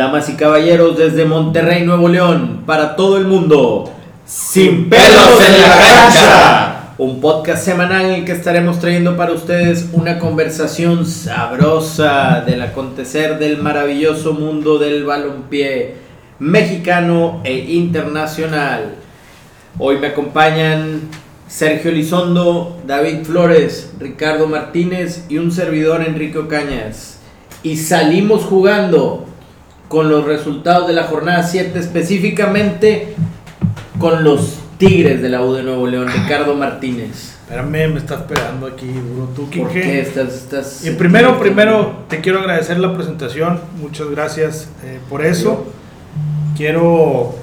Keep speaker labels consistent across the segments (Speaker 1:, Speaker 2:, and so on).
Speaker 1: Damas y caballeros, desde Monterrey, Nuevo León, para todo el mundo, Sin pelos en la cancha. Un podcast semanal en el que estaremos trayendo para ustedes una conversación sabrosa del acontecer del maravilloso mundo del balompié mexicano e internacional. Hoy me acompañan Sergio Elizondo, David Flores, Ricardo Martínez y un servidor Enrique Ocañas. Y salimos jugando con los resultados de la jornada 7, específicamente con los Tigres de la U de Nuevo León, Ricardo Martínez.
Speaker 2: Espérame, me estás pegando aquí duro. ¿Tú,
Speaker 1: ¿Por qué estás, estás-
Speaker 2: Y primero, primero, te quiero agradecer la presentación. Muchas gracias eh, por eso. Quiero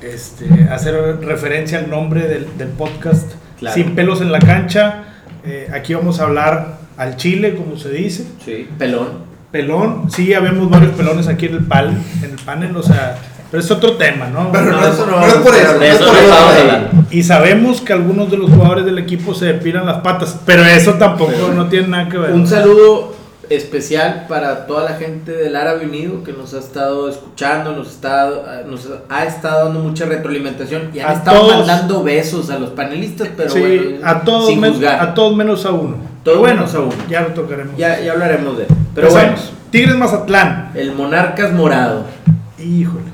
Speaker 2: este, hacer referencia al nombre del, del podcast
Speaker 1: Claro.
Speaker 2: Sin pelos en la cancha. Eh, aquí vamos a hablar al chile, como se dice.
Speaker 1: Sí, pelón.
Speaker 2: Pelón, sí, habemos varios pelones aquí en el, pal, en el panel, o sea, pero es otro tema, ¿no?
Speaker 3: Pero no,
Speaker 1: No,
Speaker 3: es,
Speaker 1: eso no
Speaker 3: no
Speaker 1: vamos
Speaker 3: es por eso.
Speaker 1: eso
Speaker 3: por eso.
Speaker 2: Y sabemos que algunos de los jugadores del equipo se depilan las patas, pero eso tampoco
Speaker 1: Pero-
Speaker 2: no tiene nada que ver.
Speaker 1: Un saludo especial para toda la gente del Árabe Unido que nos ha estado escuchando, nos, está, nos ha estado dando mucha retroalimentación y han
Speaker 2: A
Speaker 1: estado
Speaker 2: todos.
Speaker 1: mandando besos a los panelistas, pero
Speaker 2: sí,
Speaker 1: bueno,
Speaker 2: a todos,
Speaker 1: sin juzgar.
Speaker 2: a todos menos a uno.
Speaker 1: Todos
Speaker 2: Pero bueno,
Speaker 1: menos a uno.
Speaker 2: ya lo tocaremos.
Speaker 1: Ya, ya hablaremos de él. Pero bueno.
Speaker 2: Tigres Mazatlán.
Speaker 1: el Monarcas Morado.
Speaker 2: Híjole.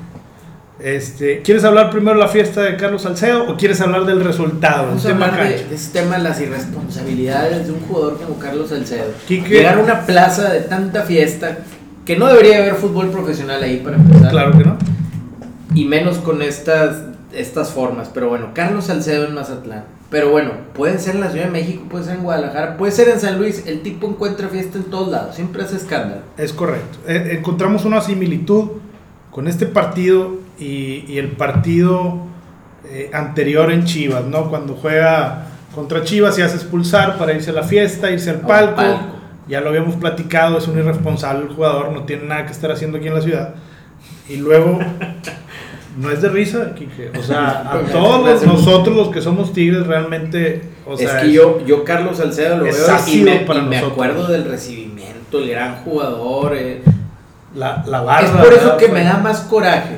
Speaker 2: Este, ¿Quieres hablar primero de la fiesta de Carlos Salcedo o quieres hablar del resultado?
Speaker 1: Vamos a
Speaker 2: tema
Speaker 1: hablar de, de ese tema, las irresponsabilidades de un jugador como Carlos Salcedo.
Speaker 2: Quique.
Speaker 1: Llegar a una plaza de tanta fiesta, que no debería haber fútbol profesional ahí para empezar.
Speaker 2: Claro que no.
Speaker 1: Y menos con estas, estas formas. Pero bueno, Carlos Salcedo en Mazatlán. Pero bueno, puede ser en la Ciudad de México, puede ser en Guadalajara, puede ser en San Luis. El tipo encuentra fiesta en todos lados, siempre hace escándalo.
Speaker 2: Es correcto. Eh, encontramos una similitud con este partido y, y el partido eh, anterior en Chivas, ¿no? Cuando juega contra Chivas y hace expulsar para irse a la fiesta, irse al palco.
Speaker 1: palco.
Speaker 2: Ya lo habíamos platicado, es un irresponsable el jugador, no tiene nada que estar haciendo aquí en la ciudad. Y luego, no es de risa, Quique. O sea, a todos nosotros los que somos tigres realmente... O sea,
Speaker 1: es que yo, yo Carlos Salcedo lo
Speaker 2: es
Speaker 1: veo y
Speaker 2: ácido
Speaker 1: me,
Speaker 2: para
Speaker 1: y me
Speaker 2: nosotros.
Speaker 1: acuerdo del recibimiento, el gran jugador. eh.
Speaker 2: La, la barra,
Speaker 1: es por eso
Speaker 2: ¿verdad?
Speaker 1: que me da más coraje.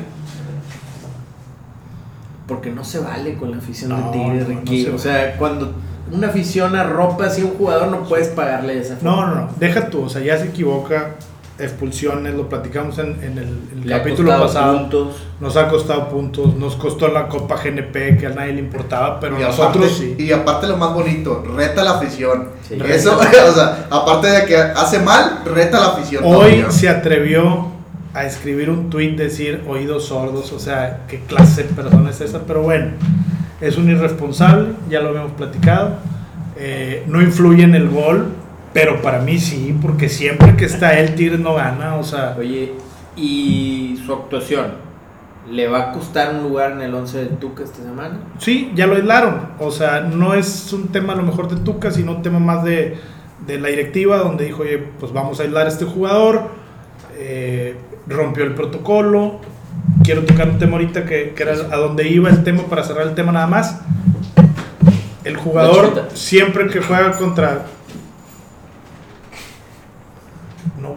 Speaker 1: Porque no se vale con la afición
Speaker 2: No,
Speaker 1: de Tigres,
Speaker 2: no, no
Speaker 1: Ricky.
Speaker 2: se
Speaker 1: o sea, cuando una afición arropa así a un jugador, no puedes pagarle esa forma.
Speaker 2: No, no, no, deja tú, o sea, ya se equivoca, expulsiones, lo platicamos en, en el, en el capítulo
Speaker 1: costado
Speaker 2: pasado,
Speaker 1: puntos.
Speaker 2: nos ha costado puntos, nos costó la Copa GNP que a nadie le importaba, pero
Speaker 3: Y
Speaker 2: nosotros
Speaker 3: aparte,
Speaker 2: sí.
Speaker 3: y aparte lo más bonito, reta a la afición.
Speaker 1: Sí.
Speaker 3: Eso, o sea, aparte de que hace mal, reta a la afición.
Speaker 2: Hoy
Speaker 3: todavía.
Speaker 2: se atrevió a escribir un tweet decir oídos sordos, o sea, qué clase de persona es esa, pero bueno, es un irresponsable, ya lo habíamos platicado, eh, no influye en el gol, pero para mí sí, porque siempre que está él, Tigres no gana, o sea,
Speaker 1: Oye, y su actuación, ¿le va a costar un lugar en el 11 del Tuca esta semana?
Speaker 2: Sí, ya lo aislaron. O sea, no es un tema a lo mejor de Tuca, sino un tema más de, de la directiva, donde dijo, oye, pues vamos a aislar a este jugador. eh, rompió el protocolo. Quiero tocar un tema ahorita que, que era a donde iba el tema para cerrar el tema nada más. El jugador siempre que juega contra... No, güey. Bueno,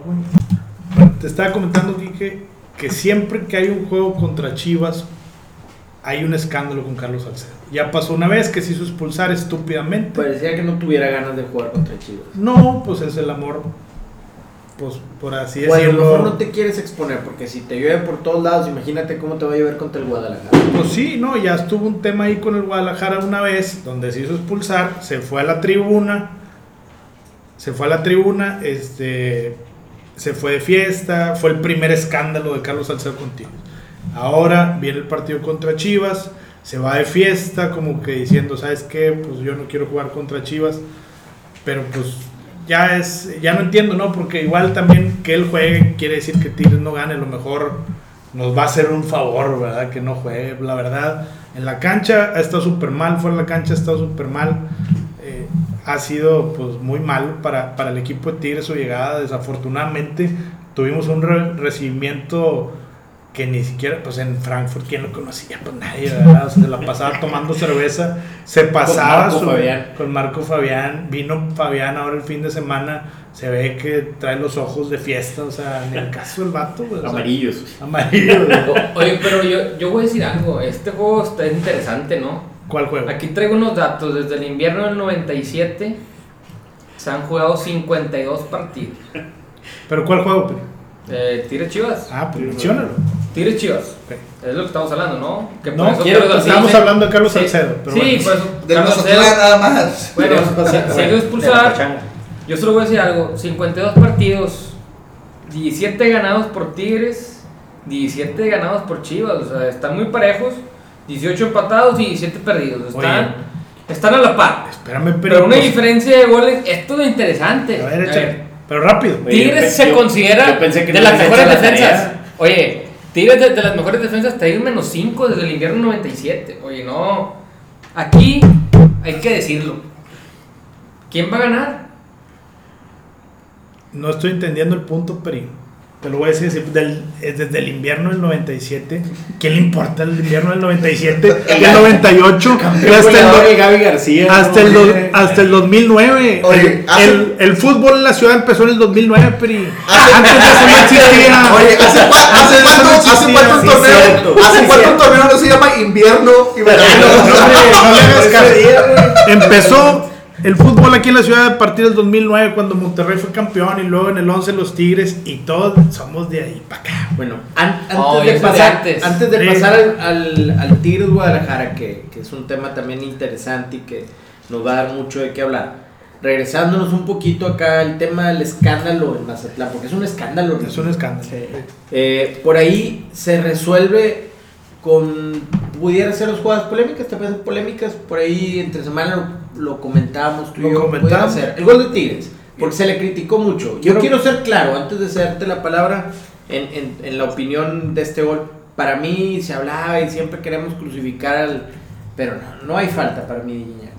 Speaker 2: te estaba comentando, Quique, que siempre que hay un juego contra Chivas, hay un escándalo con Carlos Salcedo. Ya pasó una vez que se hizo expulsar estúpidamente.
Speaker 1: Parecía que no tuviera ganas de jugar contra Chivas.
Speaker 2: no, pues es el amor, pues por así
Speaker 1: O a lo
Speaker 2: decirlo.
Speaker 1: mejor no te quieres exponer, porque si te llueve por todos lados, imagínate cómo te va a llover contra el Guadalajara.
Speaker 2: Pues sí, no, ya estuvo un tema ahí con el Guadalajara una vez, donde se hizo expulsar, se fue a la tribuna, se fue a la tribuna, este, se fue de fiesta, fue el primer escándalo de Carlos Salcedo contigo. Ahora viene el partido contra Chivas, se va de fiesta, como que diciendo, ¿sabes qué? Pues yo no quiero jugar contra Chivas, pero pues ya es, ya no entiendo, ¿no? Porque igual también que él juegue quiere decir que Tigres no gane, a lo mejor nos va a hacer un favor, ¿verdad? Que no juegue, la verdad. En la cancha ha estado súper mal, fuera de la cancha ha estado súper mal. Ha sido pues muy mal para, para el equipo de Tigres su llegada. Desafortunadamente tuvimos un re- recibimiento que ni siquiera, pues en Frankfurt, ¿quién lo conocía? Pues nadie, ¿verdad? Se la pasaba tomando cerveza, se pasaba
Speaker 1: Marco
Speaker 2: su-
Speaker 1: Fabián.
Speaker 2: con Marco Fabián, vino Fabián ahora el fin de semana, se ve que trae los ojos de fiesta, o sea, en el caso del vato, pues, o sea,
Speaker 1: Amarillos.
Speaker 2: amarillo, güey.
Speaker 4: O- Oye, pero yo, yo voy a decir algo. Este juego está interesante, ¿no?
Speaker 2: ¿Cuál juego?
Speaker 4: Aquí traigo unos datos. Desde el invierno del 97 se han jugado 52 partidos.
Speaker 2: ¿Pero cuál juego, Pri?
Speaker 4: Eh, Tigres Chivas.
Speaker 2: Ah, pues menciónalo.
Speaker 4: Tigres Chivas. Es lo que estamos hablando, ¿no? Que
Speaker 2: No,
Speaker 4: eso
Speaker 1: quiero-
Speaker 4: Salcedo-
Speaker 2: hablando de Carlos
Speaker 4: Sí,
Speaker 2: Salcedo, pero
Speaker 4: sí,
Speaker 2: bueno.
Speaker 4: por eso.
Speaker 3: De
Speaker 4: Carlos Salcedo-
Speaker 3: nada más.
Speaker 4: Bueno, se,
Speaker 5: la
Speaker 4: expulsar. Yo solo voy a decir algo: 52 partidos, 17 ganados por Tigres, 17 ganados por Chivas. O sea, están muy parejos. 18 empatados y 17 perdidos. Están,
Speaker 2: Oye.
Speaker 4: están a la par.
Speaker 2: Espérame, Pri.
Speaker 4: Pero una
Speaker 2: pues,
Speaker 4: diferencia de goles, esto es interesante.
Speaker 2: A ver,
Speaker 4: A
Speaker 2: échale.
Speaker 4: ver,
Speaker 2: Pero rápido.
Speaker 1: Oye,
Speaker 4: Tigres se
Speaker 1: yo-
Speaker 4: considera
Speaker 1: yo pensé que
Speaker 4: de
Speaker 1: no
Speaker 4: las mejores
Speaker 1: la
Speaker 4: defensas.
Speaker 1: tarea.
Speaker 4: Oye, Tigres de, de las mejores defensas trae un menos 5 desde el invierno 97. Oye, no. Aquí hay que decirlo. ¿Quién va a ganar?
Speaker 2: No estoy entendiendo el punto, Pri. Te lo voy a decir así, del- eh, desde el invierno del 97. ¿Quién le importa el invierno del 97? El 98. y hasta el,
Speaker 1: Gaby García.
Speaker 2: hasta,
Speaker 1: ¿no?
Speaker 2: el do- hasta el 2009.
Speaker 3: Oye,
Speaker 2: el,
Speaker 3: hace-
Speaker 2: el- el fútbol en la ciudad empezó en el 2009, Pri.
Speaker 3: Hace-
Speaker 2: Antes de eso no existía.
Speaker 3: Oye, ¿hace, hace cuánto,
Speaker 2: no
Speaker 3: hace cuánto un
Speaker 1: Sí,
Speaker 3: torneo? ¿Hace cuánto un torneo no se llama invierno y verano?
Speaker 2: No, hombre, no le hagas caso.
Speaker 1: Ese día, güey.
Speaker 2: Empezó el fútbol aquí en la ciudad a partir del 2009 cuando Monterrey fue campeón y luego en el 11 los Tigres y todos somos de ahí para acá.
Speaker 1: Bueno, an- antes,
Speaker 4: Oh,
Speaker 1: de pasar,
Speaker 4: antes.
Speaker 1: antes de
Speaker 2: Sí.
Speaker 1: pasar al, al, al Tigres Guadalajara, que, que es un tema también interesante y que nos va a dar mucho de qué hablar. Regresándonos un poquito acá al tema del escándalo en Mazatlán, porque es un escándalo.
Speaker 2: Es un escándalo.
Speaker 1: Eh, por ahí se resuelve con. Pudiera ser las jugadas polémicas, te parecen polémicas. Por ahí entre semana lo, comentábamos tú y yo.
Speaker 2: comentábamos.
Speaker 1: ser. El gol de Tigres, porque se le criticó mucho. Yo
Speaker 2: Quiero-
Speaker 1: quiero ser claro, antes de cederte la palabra, en, en, en la opinión de este gol. Para mí se hablaba y siempre queremos crucificar al. Pero no, no hay falta para mí de.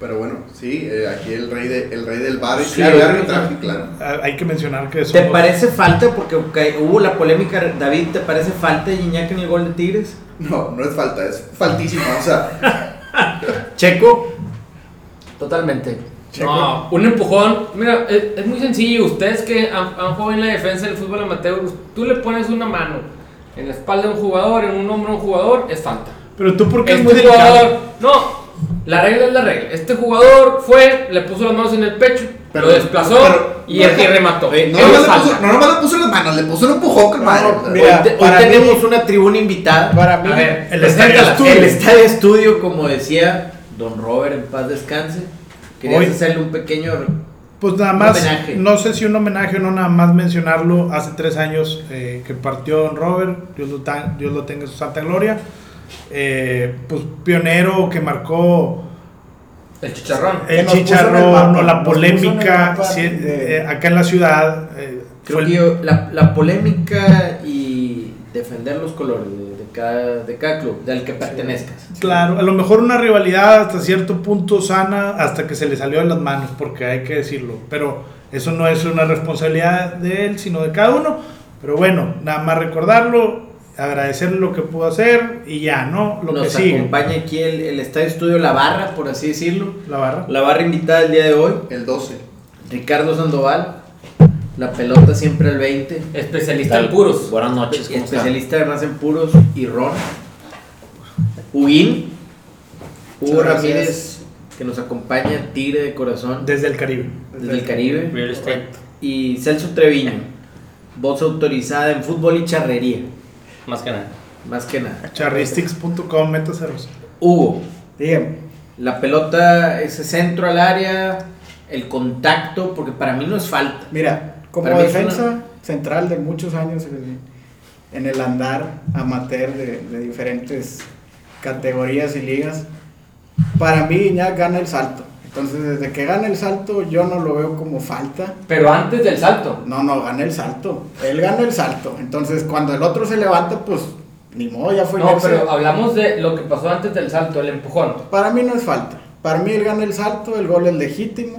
Speaker 3: Pero bueno, sí, eh, aquí el rey, de, el rey del bar y
Speaker 1: Sí,
Speaker 3: arbitraje, claro.
Speaker 2: Ah, Hay que mencionar que
Speaker 1: ¿Te
Speaker 2: somos-
Speaker 1: parece falta? Porque hubo la polémica, David, ¿te parece falta de Gignac en el gol de Tigres?
Speaker 3: No, no es falta, es faltísima. O sea,
Speaker 1: Checo.
Speaker 4: Totalmente. No, un empujón. Mira, es, es muy sencillo. Ustedes que han, han jugado en la defensa del fútbol amateur, tú le pones una mano en la espalda de un jugador, en un hombro de un jugador, es falta.
Speaker 2: Pero tú porque es
Speaker 4: Este
Speaker 2: muy delicado.
Speaker 4: jugador, no, la regla es la regla. Este jugador fue, le puso las manos en el pecho,
Speaker 3: Pero-
Speaker 4: lo desplazó
Speaker 3: pero-
Speaker 4: y,
Speaker 3: no,
Speaker 4: y remató.
Speaker 1: Oye,
Speaker 3: no
Speaker 4: Eso
Speaker 3: nomás,
Speaker 4: es
Speaker 3: le puso, no nomás le puso las manos, le puso un empujón,
Speaker 5: mira,
Speaker 1: hoy te- hoy
Speaker 5: para mí-
Speaker 1: tenemos una tribuna invitada.
Speaker 5: Para mí,
Speaker 4: A ver,
Speaker 2: El estadio estudio.
Speaker 1: El estadio estudio, como decía Don Robert, en paz descanse. Querías
Speaker 2: Hoy-
Speaker 1: hacerle un pequeño.
Speaker 2: Pues nada más,
Speaker 1: homenaje.
Speaker 2: no sé si un homenaje o no, nada más mencionarlo. Hace tres años eh, que partió Don Robert, Dios lo, ta- Dios lo tenga en su santa gloria. Eh, pues pionero que marcó
Speaker 4: El chicharrón.
Speaker 2: el
Speaker 5: Que nos puso en el
Speaker 2: chicharrón
Speaker 5: mapa,
Speaker 2: o la
Speaker 5: nos puso en el
Speaker 2: polémica
Speaker 5: mapa
Speaker 2: sí, eh, acá en la ciudad. eh,
Speaker 1: Creo que
Speaker 2: el-
Speaker 1: yo- la, la polémica y defender los colores cada, de cada club, del que pertenezcas.
Speaker 2: Claro, a lo mejor una rivalidad hasta cierto punto sana hasta que se le salió de las manos, porque hay que decirlo. Pero eso no es una responsabilidad de él, sino de cada uno. Pero bueno, nada más recordarlo, agradecerle lo que pudo hacer y ya, ¿no? Lo
Speaker 1: Nos
Speaker 2: que sigue.
Speaker 1: acompaña aquí el, el estadio estudio La Barra, por así decirlo.
Speaker 2: La barra.
Speaker 1: La barra invitada el día de hoy,
Speaker 3: El 12.
Speaker 1: Ricardo Sandoval. La pelota siempre al 20.
Speaker 4: Especialista en puros.
Speaker 5: Buenas noches, ¿cómo?
Speaker 1: Especialista además en puros y ron. Huguín. Hugo. Ramírez, que nos acompaña, Tigre de corazón,
Speaker 2: Desde el Caribe.
Speaker 1: desde el Caribe.
Speaker 5: Real estate.
Speaker 1: Y Celso Treviño, voz autorizada en fútbol y charrería,
Speaker 5: Más que nada.
Speaker 1: más que nada.
Speaker 2: Charristics.com, métaseros.
Speaker 1: Hugo,
Speaker 5: Dígame.
Speaker 1: la pelota, ese centro al área, el contacto, porque para mí no es falta.
Speaker 5: Mira, como
Speaker 1: Para
Speaker 5: defensa central de muchos años en, en el andar amateur de, de diferentes categorías y ligas, para mí Iñak gana el salto. Entonces, desde que gana el salto, yo no lo veo como falta.
Speaker 4: Pero antes del salto.
Speaker 5: No, no, gana el salto. Él gana el salto. Entonces, cuando el otro se levanta, pues ni modo, ya fue
Speaker 4: No,
Speaker 5: inercia.
Speaker 4: pero hablamos de lo que pasó antes del salto, el empujón.
Speaker 5: Para mí no es falta. Para mí él gana el salto, el gol es legítimo.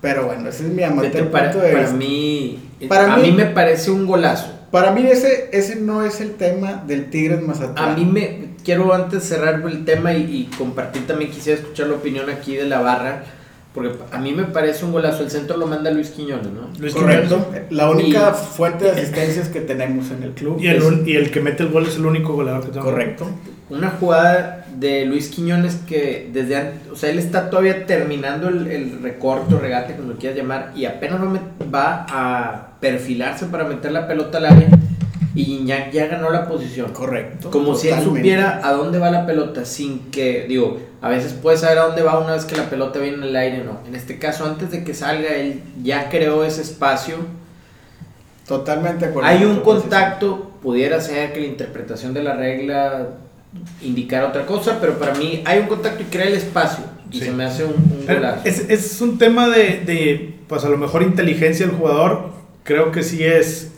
Speaker 5: Pero bueno, ese es mi amateur
Speaker 1: para,
Speaker 5: punto de
Speaker 1: para
Speaker 5: vista.
Speaker 1: mí,
Speaker 5: Para
Speaker 1: a
Speaker 5: mí-
Speaker 1: mí me parece un golazo.
Speaker 5: para mí ese, ese no es el tema del Tigres Mazatlán.
Speaker 1: A mí me quiero antes cerrar el tema y, y compartir también quisiera escuchar la opinión aquí de la barra. Porque a mí me parece un golazo. El centro lo manda Luis Quiñones, ¿no?
Speaker 2: Luis
Speaker 5: Correcto. La única
Speaker 1: Y-
Speaker 5: fuente de asistencias que tenemos en el club.
Speaker 2: Y el,
Speaker 5: es-
Speaker 2: y el que mete el gol es el único goleador que tenemos.
Speaker 5: Correcto.
Speaker 1: Una jugada de Luis Quiñones que desde antes, o sea, él está todavía terminando el, el recorte o regate, como lo quieras llamar, y apenas va va a perfilarse para meter la pelota al área y ya ganó la posición.
Speaker 5: Correcto.
Speaker 1: Como si él supiera a dónde va la pelota sin que, digo, a veces puedes saber a dónde va una vez que la pelota viene en el aire, no. En este caso, antes de que salga, él ya creó ese espacio.
Speaker 5: Totalmente acuerdo
Speaker 1: Hay un contacto, pudiera ser que la interpretación de la regla indicara otra cosa, pero para mí hay un contacto y crea el espacio. Y
Speaker 2: Sí.
Speaker 1: se me hace un, un golazo.
Speaker 2: Es, es un tema de, de, pues a lo mejor inteligencia del jugador. Creo que sí es,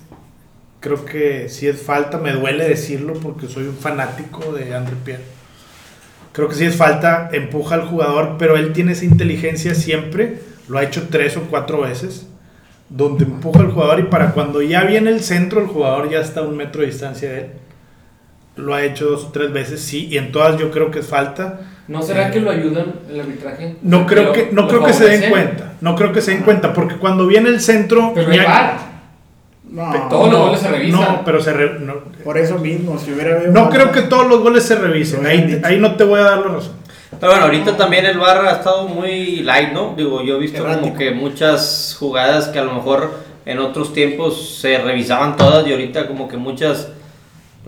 Speaker 2: creo que sí es falta. Me duele decirlo porque soy un fanático de André Pierre. Creo que sí es falta, empuja al jugador, pero él tiene esa inteligencia siempre. Lo ha hecho tres o cuatro veces. Donde empuja al jugador y para cuando ya viene el centro, el jugador ya está a un metro de distancia de él. Lo ha hecho dos o tres veces, sí, y en todas yo creo que es falta.
Speaker 4: ¿No será que lo ayudan el arbitraje?
Speaker 2: No creo que, no creo que se den cuenta. No creo que se den cuenta. Porque cuando viene el centro.
Speaker 4: Pero
Speaker 2: ya-
Speaker 4: VAR.
Speaker 5: No,
Speaker 4: Todos los goles se revisan.
Speaker 2: No, pero se re- no,
Speaker 5: por eso mismo, si hubiera habido
Speaker 2: no creo que todos los goles se revisen. Ahí, ahí no te voy a dar la razón.
Speaker 6: Pero bueno, ahorita también el VAR ha estado muy light, ¿no? Digo, yo he visto
Speaker 5: Errático.
Speaker 6: como que muchas jugadas que a lo mejor en otros tiempos se revisaban todas y ahorita como que muchas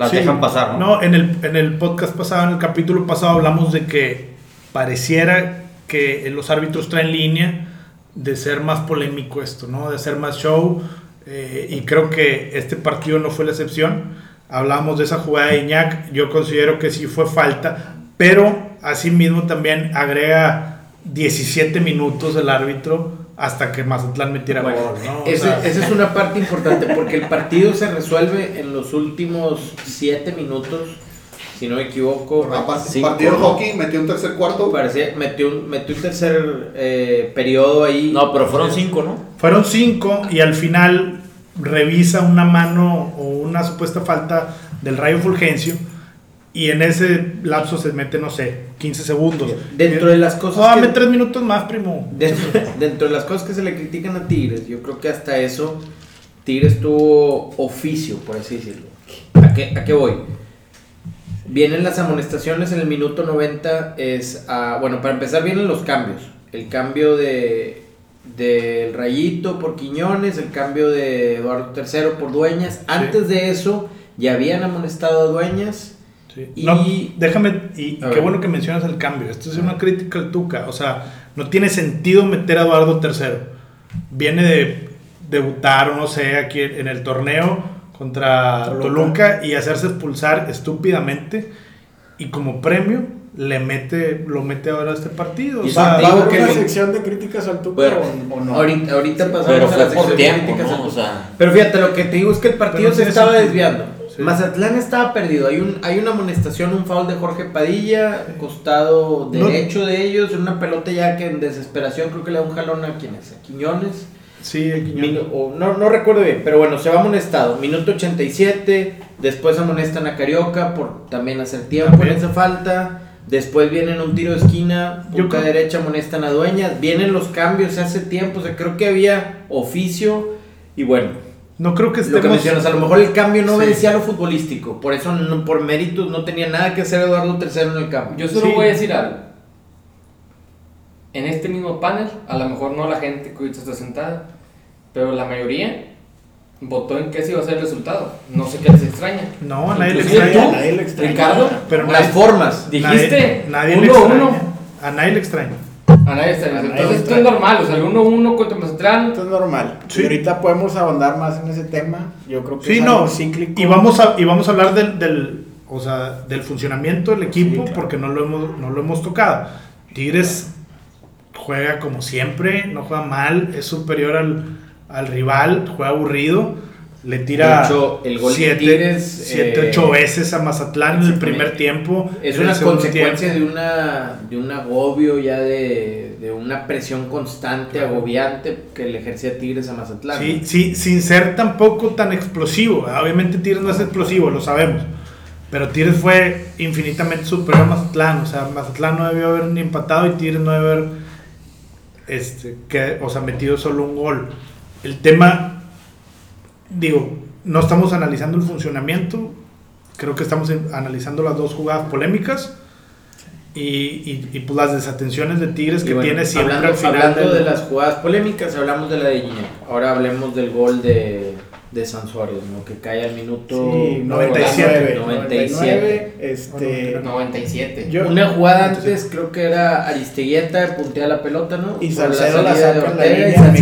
Speaker 6: las
Speaker 2: Sí.
Speaker 6: dejan pasar, ¿no?
Speaker 2: No, en el, en el podcast pasado, en el capítulo pasado, hablamos de que pareciera que los árbitros traen línea de ser más polémico esto, ¿no? De hacer más show. eh, y creo que este partido no fue la excepción. Hablamos de esa jugada de Iñak. Yo considero que sí fue falta. Pero asimismo también agrega 17 minutos el árbitro hasta que Mazatlán metiera
Speaker 1: Bueno,
Speaker 2: gol, ¿no?
Speaker 1: Ese-
Speaker 2: sea,
Speaker 1: esa es una parte importante porque el partido se resuelve en los últimos 7 minutos, si no me equivoco.
Speaker 3: Aparte,
Speaker 1: cinco,
Speaker 3: partido hockey, metió un tercer cuarto.
Speaker 1: Parecía, metió, un, metió un tercer eh, periodo ahí.
Speaker 7: No, pero fueron cinco, ¿no?
Speaker 2: Fueron cinco y al final revisa una mano o una supuesta falta del Rayo Fulgencio y en ese lapso se mete, no sé, 15 segundos.
Speaker 1: Dentro de las cosas que-
Speaker 2: dame tres minutos más, primo.
Speaker 1: Dentro, dentro de las cosas que se le critican a Tigres, yo creo que hasta eso Tigres tuvo oficio, por así decirlo. ¿A qué, a qué voy? Vienen las amonestaciones en el minuto 90, es, ah, bueno, para empezar vienen los cambios. El cambio de del Rayito por Quiñones, el cambio de Eduardo III por Dueñas. Antes de eso ya habían amonestado a Dueñas.
Speaker 2: Sí.
Speaker 1: Y-
Speaker 2: No, déjame, y,
Speaker 1: A
Speaker 2: qué
Speaker 1: ver.
Speaker 2: bueno que mencionas el cambio. Esto es una crítica al Tuca. O sea, no tiene sentido meter a Eduardo III. Viene de debutar, o no sé, aquí en el torneo contra
Speaker 5: Toluca.
Speaker 2: Toluca, y hacerse expulsar estúpidamente. Y como premio, le mete, lo mete ahora a este partido. O
Speaker 1: Y
Speaker 2: sea,
Speaker 1: te
Speaker 5: ¿Va a
Speaker 1: digo
Speaker 5: haber
Speaker 1: que
Speaker 5: una sección de críticas al Tuca o, o no?
Speaker 1: Ahorita, ahorita pasamos
Speaker 7: Pero
Speaker 1: a la sección
Speaker 7: por
Speaker 1: de
Speaker 7: tiempo,
Speaker 1: críticas
Speaker 7: ¿no?
Speaker 1: al-
Speaker 7: O sea,
Speaker 1: Pero fíjate, lo que te digo es que el partido se estaba
Speaker 2: sentido.
Speaker 1: desviando.
Speaker 2: Sí.
Speaker 1: Mazatlán estaba perdido. Hay, un, hay una amonestación, un foul de Jorge Padilla, costado
Speaker 2: No.
Speaker 1: derecho de ellos, una pelota ya que en desesperación creo que le da un jalón a quienes, a Quiñones.
Speaker 2: sí,
Speaker 1: Minu- o no, no recuerdo bien, pero bueno, se va amonestado. Minuto 87, después amonestan a Carioca por también hacer tiempo
Speaker 2: También.
Speaker 1: en esa falta. Después vienen un tiro de esquina, punta derecha amonestan a Dueñas. Vienen los cambios, se hace tiempo, o sea, creo que había oficio. Y bueno,
Speaker 2: no creo que
Speaker 1: lo que
Speaker 2: estemos.
Speaker 1: mencionas, a lo mejor el cambio no
Speaker 2: Sí.
Speaker 1: vencía lo futbolístico. Por eso, no- por méritos, no tenía nada que hacer Eduardo III en el campo.
Speaker 4: Yo solo
Speaker 2: Sí.
Speaker 4: voy a decir algo. En este mismo panel, a lo mejor no la gente que ahorita está sentada, pero la mayoría votó en qué se iba a ser el resultado. No sé qué les extraña.
Speaker 2: No, a nadie le extraña.
Speaker 4: tú,
Speaker 5: nadie le extraña.
Speaker 4: Ricardo,
Speaker 2: Pero
Speaker 1: Las
Speaker 2: nadie-
Speaker 1: formas.
Speaker 4: dijiste
Speaker 2: Nadie, nadie le
Speaker 4: uno,
Speaker 2: extraña.
Speaker 4: uno.
Speaker 2: A nadie le extraña.
Speaker 4: A nadie Entonces esto es normal, o sea, el 1-1 contra Mazatlán.
Speaker 5: Esto es normal.
Speaker 2: Sí.
Speaker 5: Y ahorita podemos ahondar más en ese tema. Yo creo que
Speaker 2: Sí,
Speaker 5: es
Speaker 2: no.
Speaker 5: algo cíclico.
Speaker 2: Y vamos a, y vamos a hablar del, del, o sea, del funcionamiento del equipo
Speaker 5: Sí, claro.
Speaker 2: porque no lo, hemos, no lo hemos tocado. Tigres juega como siempre, no juega mal, es superior al, al rival, juega aburrido, le tira
Speaker 1: De hecho, el gol de
Speaker 2: siete,
Speaker 1: Tigres,
Speaker 2: siete,
Speaker 1: eh,
Speaker 2: ocho veces a Mazatlán en el primer tiempo.
Speaker 1: Es una consecuencia
Speaker 2: tiempo.
Speaker 1: de una de un agobio ya de, de una presión constante, agobiante que le ejercía Tigres a Mazatlán.
Speaker 2: Sí, sí, sin ser tampoco tan explosivo. Obviamente Tigres no es explosivo, lo sabemos. Pero Tigres fue infinitamente superior a Mazatlán. O sea, Mazatlán no debió haber ni empatado y Tigres no debió haber este, que, o sea, metido solo un gol. El tema, digo, no estamos analizando el funcionamiento. Creo que estamos analizando las dos jugadas polémicas. Y, y, y, pues las desatenciones de Tigres
Speaker 1: Y
Speaker 2: que
Speaker 1: bueno,
Speaker 2: tiene siempre
Speaker 1: hablando,
Speaker 2: al final
Speaker 1: hablando
Speaker 2: del-
Speaker 1: de las jugadas polémicas, hablamos de la de. Ahora hablemos del gol de, de San Suárez, ¿no? que cae al minuto
Speaker 5: Sí,
Speaker 2: 97.
Speaker 1: 97.
Speaker 5: este,
Speaker 4: 97.
Speaker 5: yo-
Speaker 1: Una jugada antes creo que era Aristeguieta, puntea la pelota, ¿no?
Speaker 5: y Salcedo la
Speaker 1: salida de
Speaker 5: saca la
Speaker 1: Ortega, y
Speaker 5: línea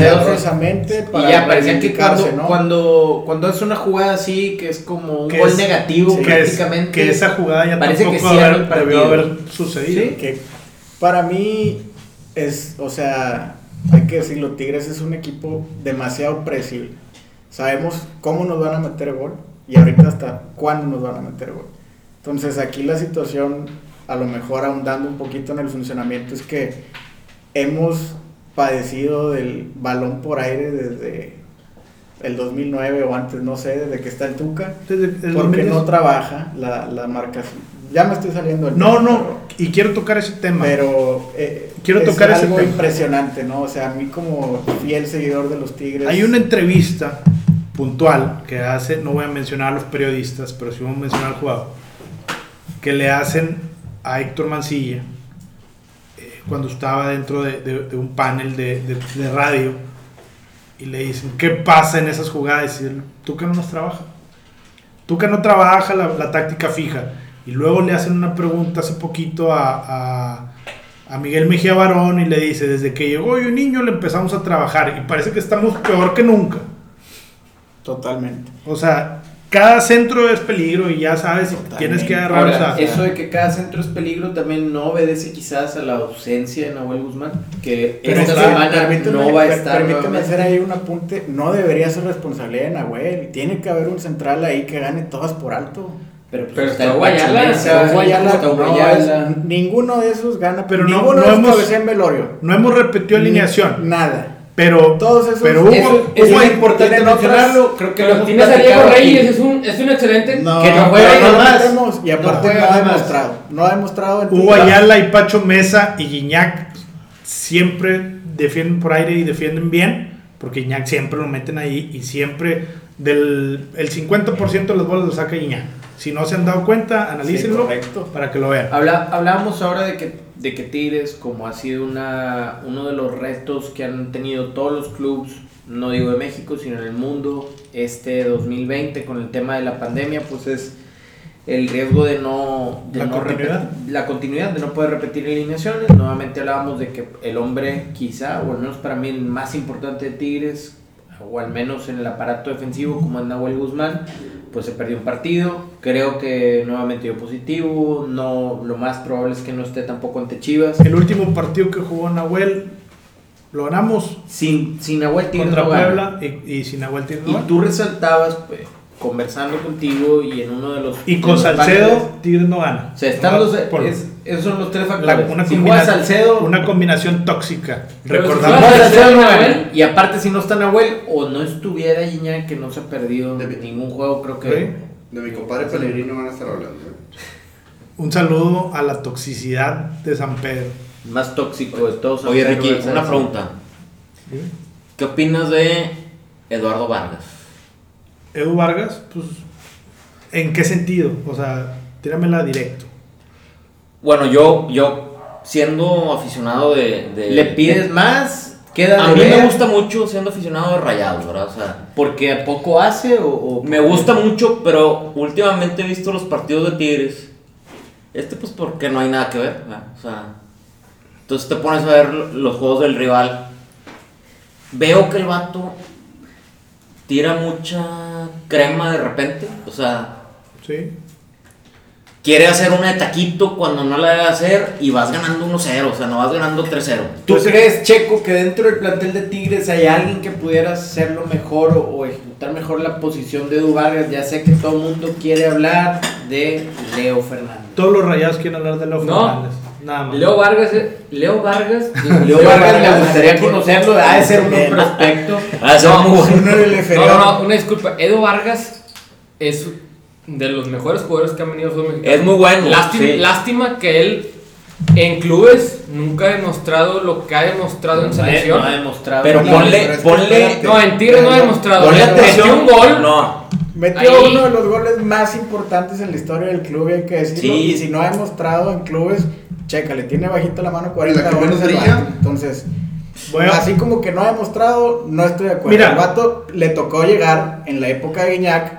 Speaker 1: Y ya parecía que cuando, cuando, cuando es una jugada así, que es como un
Speaker 2: Que
Speaker 1: gol
Speaker 2: es-
Speaker 1: negativo
Speaker 2: que, es-
Speaker 1: prácticamente.
Speaker 2: que esa jugada ya
Speaker 1: parece que
Speaker 2: tampoco
Speaker 1: cierra
Speaker 2: haber- debió haber sucedido.
Speaker 1: Sí.
Speaker 5: que para mí es, o sea, hay que decirlo, Tigres es un equipo demasiado predecible. Sabemos cómo nos van a meter gol y ahorita hasta cuándo nos van a meter gol. Entonces aquí la situación, a lo mejor ahondando un poquito en el funcionamiento, es que hemos padecido del balón por aire desde el 2009 o antes, no sé, desde que está el Tuca,
Speaker 2: Desde el
Speaker 5: porque
Speaker 2: 2010.
Speaker 5: no trabaja la, la marcación. Ya me estoy saliendo
Speaker 2: No,
Speaker 5: tema,
Speaker 2: no, y quiero tocar ese tema.
Speaker 5: pero eh,
Speaker 2: Quiero
Speaker 5: es
Speaker 2: tocar ese
Speaker 5: algo
Speaker 2: tema.
Speaker 5: impresionante, ¿no? O sea, a mí como fiel seguidor de los Tigres.
Speaker 2: Hay una entrevista puntual que hace, no voy a mencionar a los periodistas, pero sí voy a mencionar al jugador, que le hacen a Héctor Mancilla eh, cuando estaba dentro de, de- de un panel de, de- de radio y le dicen, ¿qué pasa en esas jugadas? Y él, tú que no nos trabaja. Tú que no trabaja la, la táctica fija. Y luego le hacen una pregunta hace poquito a, a, a Miguel Mejía Barón y le dice, desde que llegó yo niño le empezamos a trabajar y parece que estamos peor que nunca.
Speaker 5: Totalmente.
Speaker 2: O sea, cada centro es peligro y ya sabes, tienes que agarrar.
Speaker 1: Ahora,
Speaker 2: o sea,
Speaker 1: eso de que cada centro es peligro también no obedece quizás a la ausencia de Nahuel Guzmán, que
Speaker 5: Pero
Speaker 1: esta semana
Speaker 5: permíteme,
Speaker 1: no va a estar.
Speaker 5: Permíteme hacer ahí un apunte. No debería ser responsabilidad de Nahuel. Tiene que haber un central ahí que gane todas por alto.
Speaker 1: Pero, pues,
Speaker 4: Pero
Speaker 1: está
Speaker 4: está
Speaker 1: el
Speaker 4: Guayala,
Speaker 1: Guayala,
Speaker 4: está
Speaker 5: Guayala,
Speaker 1: está
Speaker 5: no,
Speaker 1: Guayala.
Speaker 5: es- ninguno de esos gana.
Speaker 2: Pero no-
Speaker 5: ninguno
Speaker 2: no hemos-
Speaker 5: en velorio.
Speaker 2: no hemos repetido alineación,
Speaker 5: Nada.
Speaker 2: pero,
Speaker 5: Todos esos-
Speaker 2: pero hubo,
Speaker 1: Eso, eso
Speaker 2: hubo-
Speaker 1: es importante mencionarlo. Creo que lo
Speaker 4: tienes a Diego. Reyes, es un, es un excelente.
Speaker 3: No,
Speaker 1: que no juega
Speaker 5: no
Speaker 1: nada más.
Speaker 5: y aparte
Speaker 1: No
Speaker 5: ha demostrado. No ha demostrado en
Speaker 2: Hugo. Ayala y Pacho Mesa y Guiñac siempre defienden por aire y defienden bien, porque Guiñac siempre lo meten ahí y siempre del el 50% de los bolas lo saca Guiñac. Si no se han dado cuenta, analícenlo para que lo vean.
Speaker 1: Habla, hablábamos ahora de que, de que Tigres, como ha sido una, uno de los retos que han tenido todos los clubes, no digo de México, sino en el mundo, este 2020 con el tema de la pandemia, pues es el riesgo de no... De
Speaker 2: La
Speaker 1: no
Speaker 2: continuidad.
Speaker 1: repetir- la continuidad, de no poder repetir alineaciones. Nuevamente hablábamos de que el hombre, quizá, o al menos para mí el más importante de Tigres, o al menos en el aparato defensivo, como es Nahuel Guzmán, pues se perdió un partido. Creo que nuevamente dio positivo. No, lo más probable es que no esté tampoco ante Chivas.
Speaker 2: El último partido que jugó Nahuel lo ganamos
Speaker 1: Sin, sin Nahuel Tigres
Speaker 2: contra
Speaker 1: no.
Speaker 2: Puebla y, y sin Nahuel Tigres
Speaker 1: Y tú resaltabas, pues, conversando contigo y en uno de los.
Speaker 2: Y con Salcedo, Tigres no gana.
Speaker 1: O sea, están
Speaker 2: No,
Speaker 1: los-
Speaker 2: por-
Speaker 1: es- esos son los tres
Speaker 2: la-
Speaker 1: factores.
Speaker 2: una,
Speaker 1: si
Speaker 2: combina-
Speaker 1: Salcedo,
Speaker 2: una combinación tóxica.
Speaker 4: Si
Speaker 1: si
Speaker 2: Recordamos.
Speaker 1: juega
Speaker 4: Salcedo Nahuel.
Speaker 1: Y aparte, si no está Nahuel o no estuviera Iñak, que no se ha perdido
Speaker 3: De-
Speaker 1: ningún juego, creo que.
Speaker 2: Sí.
Speaker 3: De mi compadre Pellegrino van a estar hablando. ¿eh?
Speaker 2: Un saludo a la toxicidad de San Pedro.
Speaker 1: Más tóxico de todos.
Speaker 7: Oye, Ricky, una pregunta. ¿Qué opinas de Eduardo Vargas?
Speaker 2: Edu Vargas, pues, ¿en qué sentido? O sea, tíramela directo.
Speaker 7: Bueno, yo, yo siendo aficionado de... de-
Speaker 1: ¿Le pides
Speaker 7: de-
Speaker 1: más? Queda
Speaker 7: A mí me gusta mucho siendo aficionado de Rayados, ¿verdad? O sea,
Speaker 1: Porque a poco hace o. o-
Speaker 7: me gusta mucho, pero últimamente he visto los partidos de Tigres. Este pues porque no hay nada que ver, ¿verdad? O sea, entonces te pones a ver los juegos del rival. Veo que el vato tira mucha crema de repente, o sea,
Speaker 2: ¿Sí?
Speaker 7: Quiere hacer una de taquito cuando no la debe hacer y vas ganando 1-0, o sea, no vas ganando 3-0.
Speaker 1: ¿Tú
Speaker 2: Pues-
Speaker 1: crees, Checo, que dentro del plantel de Tigres hay alguien que pudiera hacerlo mejor o, o ejecutar mejor la posición de Edu Vargas? Ya sé que todo el mundo quiere hablar de Leo Fernández.
Speaker 2: Todos los rayados quieren hablar de Leo
Speaker 4: No.
Speaker 2: Fernández. Nada más.
Speaker 4: Leo Vargas, Leo Vargas,
Speaker 1: Leo Vargas me gustaría conocerlo, ha de ser un prospecto.
Speaker 7: Ah,
Speaker 4: No, No, no, no, una disculpa. Edo Vargas es de los mejores jugadores que han venido fútbol mexicano.
Speaker 7: Es muy bueno,
Speaker 4: Lástima,
Speaker 7: sí.
Speaker 4: lástima que él en clubes nunca ha demostrado lo que ha demostrado en selección.
Speaker 1: No ha demostrado.
Speaker 7: Pero
Speaker 5: No,
Speaker 7: ponle, ponle.
Speaker 4: No, en Tigres no ha demostrado.
Speaker 7: ponle
Speaker 4: Metió un gol.
Speaker 7: No,
Speaker 5: Metió
Speaker 4: Ahí.
Speaker 5: uno de los goles más importantes en la historia del club, hay que decirlo.
Speaker 7: Sí.
Speaker 5: Y si no ha demostrado en clubes, chécale, tiene bajita la mano 40
Speaker 3: ¿Y la
Speaker 5: goles al. Entonces,
Speaker 2: Bueno.
Speaker 5: así como que no ha demostrado, no estoy de acuerdo.
Speaker 2: Mira.
Speaker 5: El vato le tocó llegar en la época de Guiñac,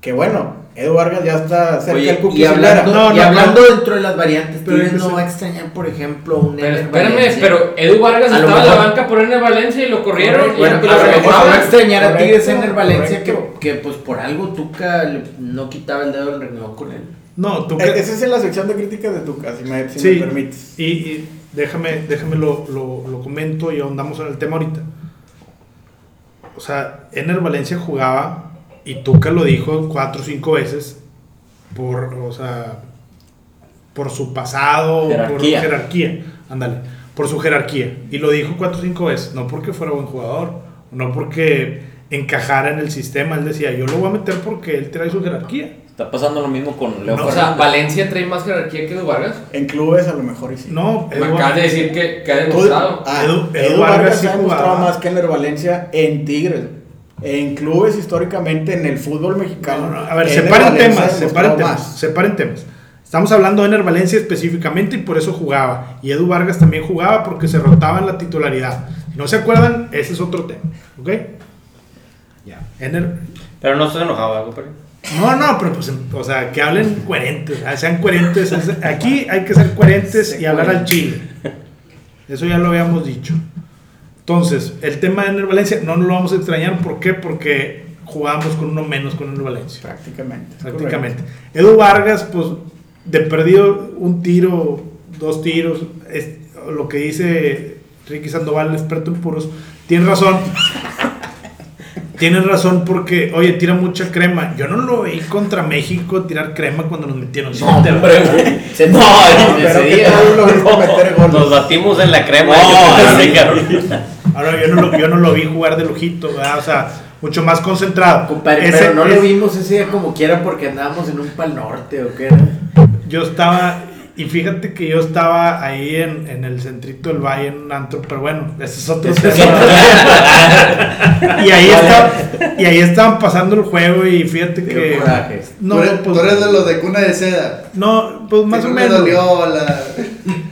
Speaker 5: que bueno, Edu Vargas ya está cerca
Speaker 1: Oye,
Speaker 5: del Cookie
Speaker 1: y hablando,
Speaker 2: No,
Speaker 1: y
Speaker 2: no,
Speaker 1: hablando dentro de las variantes,
Speaker 2: Pero
Speaker 1: Tigres no va a extrañar, por ejemplo, un
Speaker 4: Pero
Speaker 1: Ener
Speaker 4: espérame,
Speaker 1: Valencia.
Speaker 4: pero Edu Vargas
Speaker 1: A
Speaker 4: estaba en la banca por Ener Valencia y lo corrieron. y
Speaker 1: Bueno,
Speaker 4: y lo
Speaker 1: a lo mejor va a extrañar a Tigres
Speaker 5: Correcto,
Speaker 1: Ener Valencia que,
Speaker 5: correcto.
Speaker 1: que pues por algo Tuca no quitaba el dedo del renglón con él.
Speaker 2: No, tú
Speaker 5: E-
Speaker 2: que-
Speaker 5: Esa es en la sección de críticas de Tuca, si me, si
Speaker 2: Sí,
Speaker 5: me permites.
Speaker 2: y, y déjame, déjame lo, lo, lo comento y ahondamos en el tema ahorita. O sea, Ener Valencia jugaba, y Tuca lo dijo cuatro o cinco veces, por, o sea, por su pasado,
Speaker 7: Jerarquía.
Speaker 2: por jerarquía, ándale, por su jerarquía. Y lo dijo cuatro o cinco veces, no porque fuera buen jugador, no porque encajara en el sistema, él decía, yo lo voy a meter porque él trae su jerarquía.
Speaker 7: está pasando lo mismo con Leo
Speaker 2: No,
Speaker 4: O sea. Valencia trae más jerarquía que Edu Vargas.
Speaker 5: En clubes a lo mejor y sí.
Speaker 2: No,
Speaker 4: Me
Speaker 2: Edu-
Speaker 4: acabas de decir que, que ha demostrado.
Speaker 5: ah,
Speaker 2: Edu-
Speaker 5: Edu,
Speaker 2: Edu Vargas
Speaker 5: Vargas
Speaker 2: sí
Speaker 5: ha demostrado más que Ener Valencia en Tigres. En clubes históricamente, en el fútbol mexicano.
Speaker 2: No, no, a ver, separen temas, separen temas, separen temas. Estamos hablando de Ener Valencia específicamente y por eso jugaba. Y Edu Vargas también jugaba porque se rotaba en la titularidad. Si no se acuerdan, ese es otro tema. ¿Ok? Ya. Ener-
Speaker 6: Pero no se enojaba, compadre.
Speaker 2: No, no, pero pues, o sea, que hablen coherentes, ah, sean coherentes. Es- Aquí hay que ser coherentes y hablar al chile. Eso ya lo habíamos dicho. Entonces, el tema de Ener Valencia no nos lo vamos a extrañar. ¿Por qué? Porque jugábamos con uno menos con Ener Valencia.
Speaker 5: Prácticamente.
Speaker 2: prácticamente. Edu Vargas, pues, de perdido un tiro, dos tiros, es, lo que dice Ricky Sandoval, experto en puros, tiene razón. Tiene razón porque, oye, tira mucha crema. Yo no lo vi contra México tirar crema cuando nos metieron
Speaker 7: No, hombre, güey. No,
Speaker 5: correcto. viste meter goles.
Speaker 6: Nos batimos en la crema.
Speaker 7: No.
Speaker 2: Ahora, yo no, lo, yo no lo vi jugar de lujito, ¿verdad? O sea, mucho más concentrado.
Speaker 1: Compadre,
Speaker 2: Ese
Speaker 1: pero no lo vimos ese día como quiera porque andábamos en un pal norte o qué era.
Speaker 2: Yo estaba, y fíjate que yo estaba ahí en, en el centrito del valle en un antro, pero bueno, ese es otro tema. y ahí estaba, y ahí estaban pasando el juego y fíjate que no,
Speaker 3: tú, eres,
Speaker 2: pues,
Speaker 3: tú eres de los de cuna de seda.
Speaker 2: no, pues más o menos,
Speaker 3: dolió la...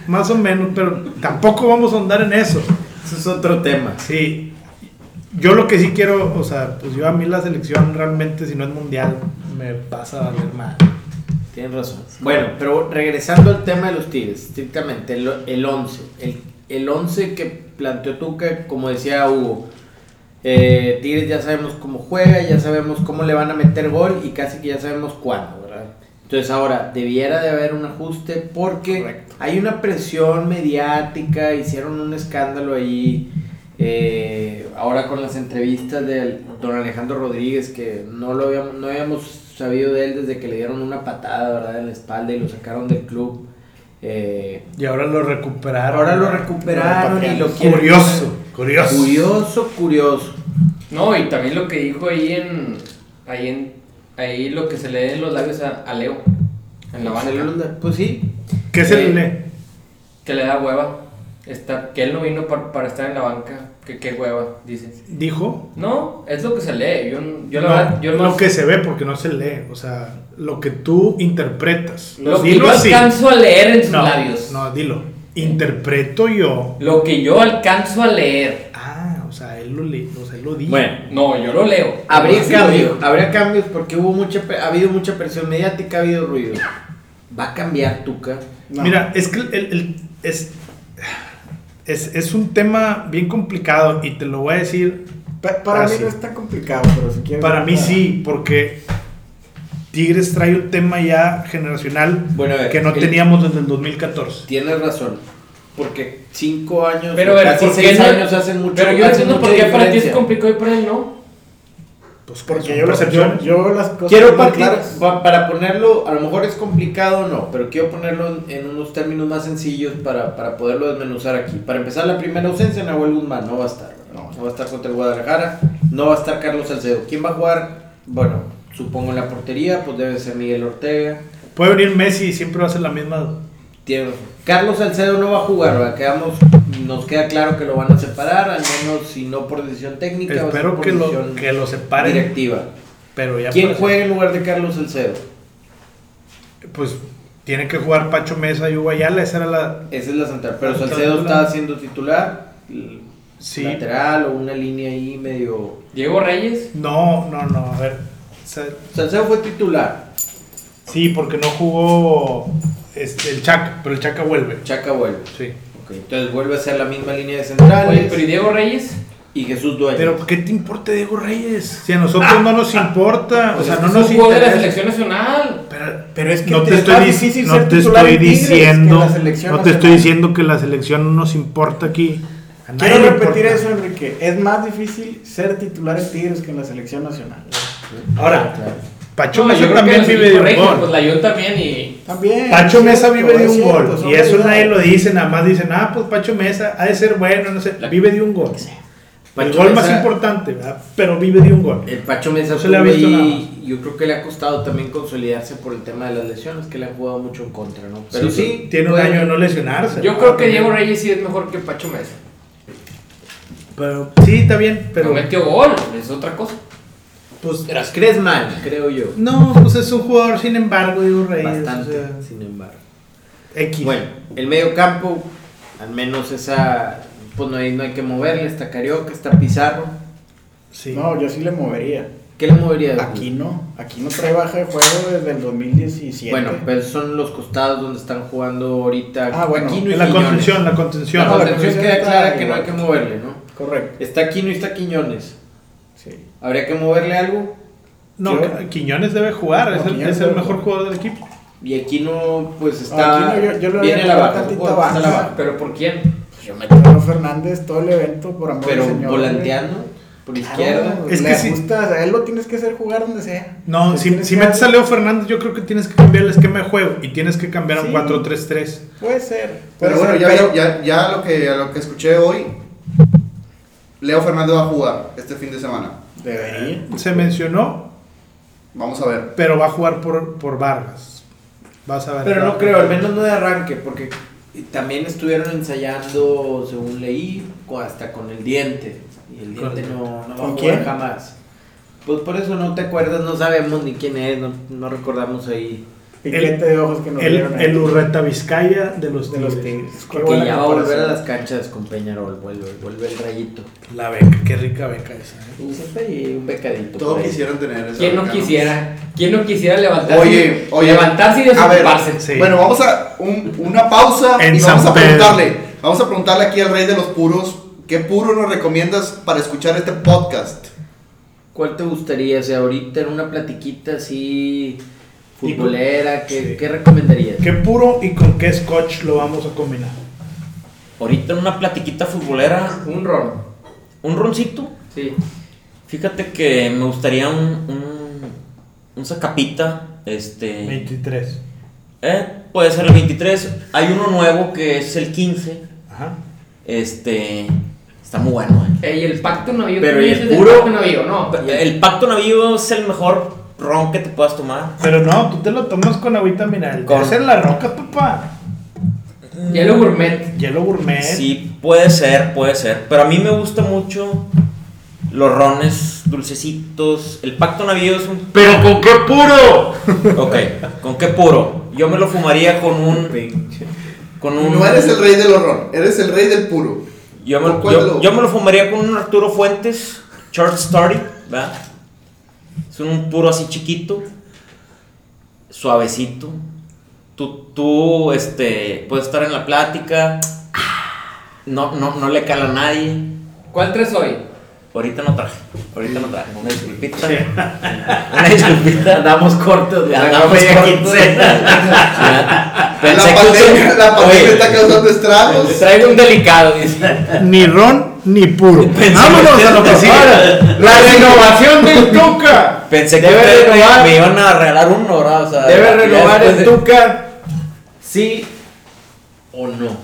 Speaker 2: más o menos, pero tampoco vamos a andar en eso.
Speaker 1: Eso es otro tema.
Speaker 2: Sí. Yo lo que sí quiero, o sea, pues yo a mí la selección realmente si no es mundial me pasa a valer mal.
Speaker 1: Tienes razón. Bueno, pero regresando al tema de los Tigres, estrictamente, el, el 11. El, el 11 que planteó Tuca, como decía Hugo, eh, Tigres ya sabemos cómo juega, ya sabemos cómo le van a meter gol y casi que ya sabemos cuándo. Entonces ahora, debiera de haber un ajuste porque
Speaker 5: Correcto.
Speaker 1: hay una presión mediática, hicieron un escándalo ahí. eh, ahora con las entrevistas de don Alejandro Rodríguez, que no lo habíamos, no habíamos sabido de él desde que le dieron una patada, ¿verdad? En la espalda y lo sacaron del club. Eh,
Speaker 2: Y ahora lo recuperaron.
Speaker 1: ahora lo recuperaron y lo quieren.
Speaker 2: Curioso, curioso.
Speaker 1: Curioso, curioso.
Speaker 4: No, y también lo que dijo ahí en. Ahí en. Ahí lo que se le en los labios a, a Leo. En la banca.
Speaker 1: Pues sí.
Speaker 2: ¿Qué se
Speaker 4: Eh,
Speaker 2: le lee?
Speaker 4: Que le da hueva. Estar, que él no vino par- para estar en la banca. Que qué hueva, dice.
Speaker 2: Dijo.
Speaker 4: No, es lo que se lee. Yo, yo la
Speaker 2: No,
Speaker 4: verdad. Yo
Speaker 2: lo
Speaker 4: más-
Speaker 2: que se ve porque no se lee, o sea, lo que tú interpretas.
Speaker 4: Lo que
Speaker 2: Dilo
Speaker 4: yo
Speaker 2: así.
Speaker 4: alcanzo a leer en sus
Speaker 2: no,
Speaker 4: labios.
Speaker 2: No, dilo. Interpreto yo.
Speaker 4: Lo que yo alcanzo a leer.
Speaker 2: Ah, o sea, él lo, le, él lo.
Speaker 7: Bueno,
Speaker 4: No, yo lo leo.
Speaker 1: Habría cambios, habría cambios porque hubo mucha, ha habido mucha presión mediática, ha habido ruido. Va a cambiar Tuca.
Speaker 5: No.
Speaker 2: Mira, es que el, el- es, es, es un tema bien complicado y te lo voy a decir.
Speaker 5: Pa- para mí no es tan complicado, pero si quieres.
Speaker 2: Para mí sí, porque Tigres trae un tema ya generacional
Speaker 1: Bueno, a ver,
Speaker 2: que no
Speaker 1: el-
Speaker 2: teníamos desde el 2014.
Speaker 1: Tienes razón. Porque cinco años,
Speaker 4: Pero, ver,
Speaker 1: casi
Speaker 4: ¿por qué
Speaker 1: seis
Speaker 4: no?
Speaker 1: años hacen mucho.
Speaker 4: Pero yo
Speaker 1: hacen
Speaker 4: entiendo por qué para ti es complicado y para él no.
Speaker 2: Pues
Speaker 5: Porque
Speaker 2: son
Speaker 5: yo, yo, yo veo las cosas
Speaker 1: Quiero partir, para ponerlo, a lo mejor es complicado o no, pero quiero ponerlo en, en unos términos más sencillos para, para poderlo desmenuzar aquí. Para empezar, la primera ausencia, Nahuel Guzmán no va a estar.
Speaker 5: No.
Speaker 1: No va a estar contra el Guadalajara, no va a estar Carlos Salcedo. ¿Quién va a jugar? Bueno, supongo en la portería, pues debe ser Miguel Ortega.
Speaker 2: Puede venir Messi y siempre va a ser la misma.
Speaker 1: Tiene. Carlos Salcedo no va a jugar, ¿verdad? Quedamos, nos queda claro que lo van a separar, al menos si no por decisión técnica,
Speaker 2: Espero
Speaker 1: por
Speaker 2: que lo,
Speaker 1: decisión
Speaker 2: que lo separen.
Speaker 1: directiva.
Speaker 2: Pero ya
Speaker 1: ¿Quién juega en lugar de Carlos Salcedo?
Speaker 2: Pues tiene que jugar Pacho Mesa y Hugo Ayala. Esa era la.
Speaker 1: Esa es la central. Pero Salcedo está siendo titular.
Speaker 2: Sí.
Speaker 1: Lateral o una línea ahí medio.
Speaker 4: Diego Reyes.
Speaker 2: No, no, no. A ver. Sa-
Speaker 1: Salcedo fue titular.
Speaker 2: Sí, porque no jugó este, el Chaca. Pero el Chaca vuelve.
Speaker 1: Chaca vuelve.
Speaker 2: Sí.
Speaker 1: Ok, Entonces vuelve a ser la misma línea de centrales.
Speaker 4: Oye, pero ¿y Diego Reyes?
Speaker 1: Y Jesús Dueñas.
Speaker 2: Pero ¿qué te importa Diego Reyes? Si a nosotros no nos importa. O sea, no nos
Speaker 4: jugador de la selección nacional.
Speaker 2: Pero,
Speaker 5: Pero es que
Speaker 2: no
Speaker 5: te
Speaker 2: te
Speaker 5: es
Speaker 2: estoy,
Speaker 5: difícil
Speaker 2: no
Speaker 5: ser
Speaker 2: te estoy diciendo, no te estoy diciendo que la selección no nos importa aquí.
Speaker 5: Quiero repetir
Speaker 2: importa.
Speaker 5: eso, Enrique. Es más difícil ser titular en Tigres que en la selección nacional.
Speaker 2: Ahora, Pacho
Speaker 4: No,
Speaker 2: Mesa también vive de un
Speaker 4: correcto,
Speaker 2: gol.
Speaker 4: Pues la Jun también y.
Speaker 5: También.
Speaker 2: Pacho
Speaker 5: es
Speaker 2: Mesa vive de un
Speaker 5: cierto,
Speaker 2: gol. Y eso nadie lo dice, nada más dicen, ah, pues Pacho Mesa ha de ser bueno, no sé. Vive de un gol. El gol más importante, ¿verdad? pero vive de un gol.
Speaker 1: El Pacho Mesa
Speaker 2: No se le ha visto
Speaker 1: ahí- yo creo que le ha costado también consolidarse por el tema de las lesiones, que le han jugado mucho en contra, ¿no? Pero sí,
Speaker 2: tiene un año de no lesionarse.
Speaker 4: Yo
Speaker 2: ¿no?
Speaker 4: creo que Diego Reyes sí es mejor que Pacho Mesa.
Speaker 2: Pero, sí, está bien,
Speaker 4: Pero
Speaker 2: pero.
Speaker 4: metió gol, es otra cosa.
Speaker 2: Pues,
Speaker 1: crees mal, creo yo.
Speaker 2: no, pues es un jugador, sin embargo, Diego Reyes.
Speaker 1: Bastante,
Speaker 2: o sea,
Speaker 1: sin embargo.
Speaker 2: X.
Speaker 1: Bueno, el medio campo, al menos esa, pues no hay, no hay que moverle, está Carioca, está Pizarro.
Speaker 2: sí.
Speaker 5: No, yo sí le movería.
Speaker 1: ¿Qué le movería?
Speaker 5: Aquí no. Aquí no trae baja de juego desde el 2017.
Speaker 1: Bueno, pero son los costados donde están jugando ahorita.
Speaker 5: Ah, bueno,
Speaker 1: Aquino y
Speaker 2: en la
Speaker 1: Quiñones.
Speaker 2: contención, la contención.
Speaker 1: La
Speaker 5: No, la
Speaker 1: contención
Speaker 5: contención
Speaker 1: queda clara que no hay que moverle, ¿no?
Speaker 5: Correcto.
Speaker 1: Está Aquino y está Quiñones.
Speaker 5: Sí.
Speaker 1: ¿Habría que moverle algo?
Speaker 2: No,
Speaker 5: Yo-
Speaker 2: Quiñones debe jugar,
Speaker 5: No,
Speaker 2: es el,
Speaker 5: Quiñones
Speaker 2: es el
Speaker 5: debe
Speaker 2: mejor jugador del equipo.
Speaker 1: Y Aquino, pues está.
Speaker 5: Aquino yo- yo lo
Speaker 1: viene
Speaker 5: había
Speaker 1: la
Speaker 5: puesto
Speaker 1: baja.
Speaker 5: tantito
Speaker 1: supongo que está a la
Speaker 5: baja.
Speaker 1: baja.
Speaker 4: ¿Pero por quién?
Speaker 5: Pues yo meto a Leo Fernández todo el evento por amor
Speaker 1: Pero
Speaker 5: al Señor.
Speaker 1: volanteando por
Speaker 5: güey.
Speaker 1: izquierda.
Speaker 5: Claro,
Speaker 2: Es
Speaker 5: le
Speaker 2: que sí.
Speaker 5: gusta, a él lo tienes que hacer jugar donde sea.
Speaker 2: No,
Speaker 5: Le
Speaker 2: si,
Speaker 5: tienes
Speaker 2: si
Speaker 5: que
Speaker 2: metes
Speaker 5: dar-
Speaker 2: a Leo Fernández, yo creo que tienes que cambiar el esquema de juego y tienes que cambiar a un
Speaker 5: Sí.
Speaker 2: 4-3-3.
Speaker 5: Puede ser.
Speaker 3: Pero bueno,
Speaker 5: ser,
Speaker 3: ya,
Speaker 5: pero-
Speaker 3: ya, ya lo, que, a lo que escuché hoy, Leo Fernández va a jugar este fin de semana.
Speaker 5: Debería.
Speaker 2: Se mencionó,
Speaker 3: Vamos a ver.
Speaker 2: pero va a jugar por, por Vargas. Vas a ver.
Speaker 1: Pero no creo, al menos no de arranque, porque también estuvieron ensayando, según leí, hasta con el diente. Y el
Speaker 2: ¿Con-
Speaker 1: diente no, no va a jugar
Speaker 5: quién?
Speaker 1: jamás. Pues por eso no te acuerdas, no sabemos ni quién es, no, no recordamos ahí.
Speaker 5: Piquete de ojos que nos
Speaker 2: El,
Speaker 5: dieron ahí.
Speaker 2: el Urreta Vizcaya de los
Speaker 5: de los
Speaker 2: Tigres.
Speaker 5: Tigres. Qué
Speaker 1: Porque
Speaker 5: buena
Speaker 1: ya va a volver a las canchas con Peñarol, vuelve, vuelve el rayito.
Speaker 2: La beca, qué rica beca esa. ¿eh?
Speaker 1: Y siempre hay un becadito.
Speaker 3: Todos quisieran tener esa
Speaker 4: ¿Quién no quisiera? ¿Quién no quisiera levantarse?
Speaker 3: Oye, oye.
Speaker 4: Levantarse y
Speaker 3: A ver,
Speaker 4: desocuparse.
Speaker 2: Sí.
Speaker 3: Bueno, vamos a un- una pausa
Speaker 2: En
Speaker 3: y vamos a
Speaker 2: Pedro.
Speaker 3: preguntarle. Vamos a preguntarle aquí al rey de los puros. ¿Qué puro nos recomiendas para escuchar este podcast?
Speaker 1: ¿Cuál te gustaría? O sea, ahorita en una platiquita así futbolera, ¿qué,
Speaker 2: Sí.
Speaker 1: ¿qué recomendarías?
Speaker 2: ¿Qué puro y con qué scotch lo vamos a combinar?
Speaker 7: Ahorita en una platiquita futbolera,
Speaker 4: Un ron.
Speaker 7: un roncito.
Speaker 4: Sí.
Speaker 7: Fíjate que me gustaría un, un, un Zacapita. Este.
Speaker 2: 23.
Speaker 7: eh, puede ser el 23. Hay uno nuevo que es el 15.
Speaker 2: Ajá.
Speaker 7: Este. Está muy bueno, eh.
Speaker 4: Ey, el pacto navío.
Speaker 1: Pero
Speaker 4: ¿tú
Speaker 1: ¿y el puro?
Speaker 4: pacto navío? No.
Speaker 7: El Pacto Navío es el mejor ron que te puedas tomar.
Speaker 2: Pero no, tú te lo tomas con agüita mineral.
Speaker 7: Con-
Speaker 2: Esa es la roca, papá.
Speaker 4: Hielo gourmet.
Speaker 2: Hielo gourmet.
Speaker 7: Sí, puede ser, puede ser. Pero a mí me gusta mucho los rones dulcecitos. El Pacto Navío es un.
Speaker 2: ¿Pero con qué puro?
Speaker 7: Ok, ¿con qué puro? Yo me lo fumaría con un. Con un.
Speaker 3: No eres el rey del horror, eres el rey del puro.
Speaker 7: Yo me,
Speaker 3: ¿Con cuál
Speaker 7: yo-
Speaker 3: lo-
Speaker 7: yo me lo fumaría con un Arturo Fuentes, Short Story, ¿verdad? Es un puro así chiquito, suavecito. Tú, tú este, puedes estar en la plática, no, no, no le cala a nadie.
Speaker 4: ¿Cuál tres hoy?
Speaker 7: Ahorita no traje. Ahorita no traje. Una disculpita. Una disculpita.
Speaker 1: Andamos cortos,
Speaker 7: Andamos cortos.
Speaker 3: la
Speaker 7: que
Speaker 3: pandemia,
Speaker 7: usted-
Speaker 3: la pandemia
Speaker 7: Oye,
Speaker 3: está causando estragos.
Speaker 7: Traigo un delicado, dice.
Speaker 2: Ni ron ni puro. Vámonos a lo que sigue.
Speaker 1: La renovación del Tuca.
Speaker 7: Pensé que
Speaker 1: Debe
Speaker 7: me,
Speaker 1: renovar.
Speaker 7: me iban a regalar uno, ¿verdad? O sea,
Speaker 1: Debe renovar el
Speaker 7: de-
Speaker 1: Tuca. ¿Sí o no?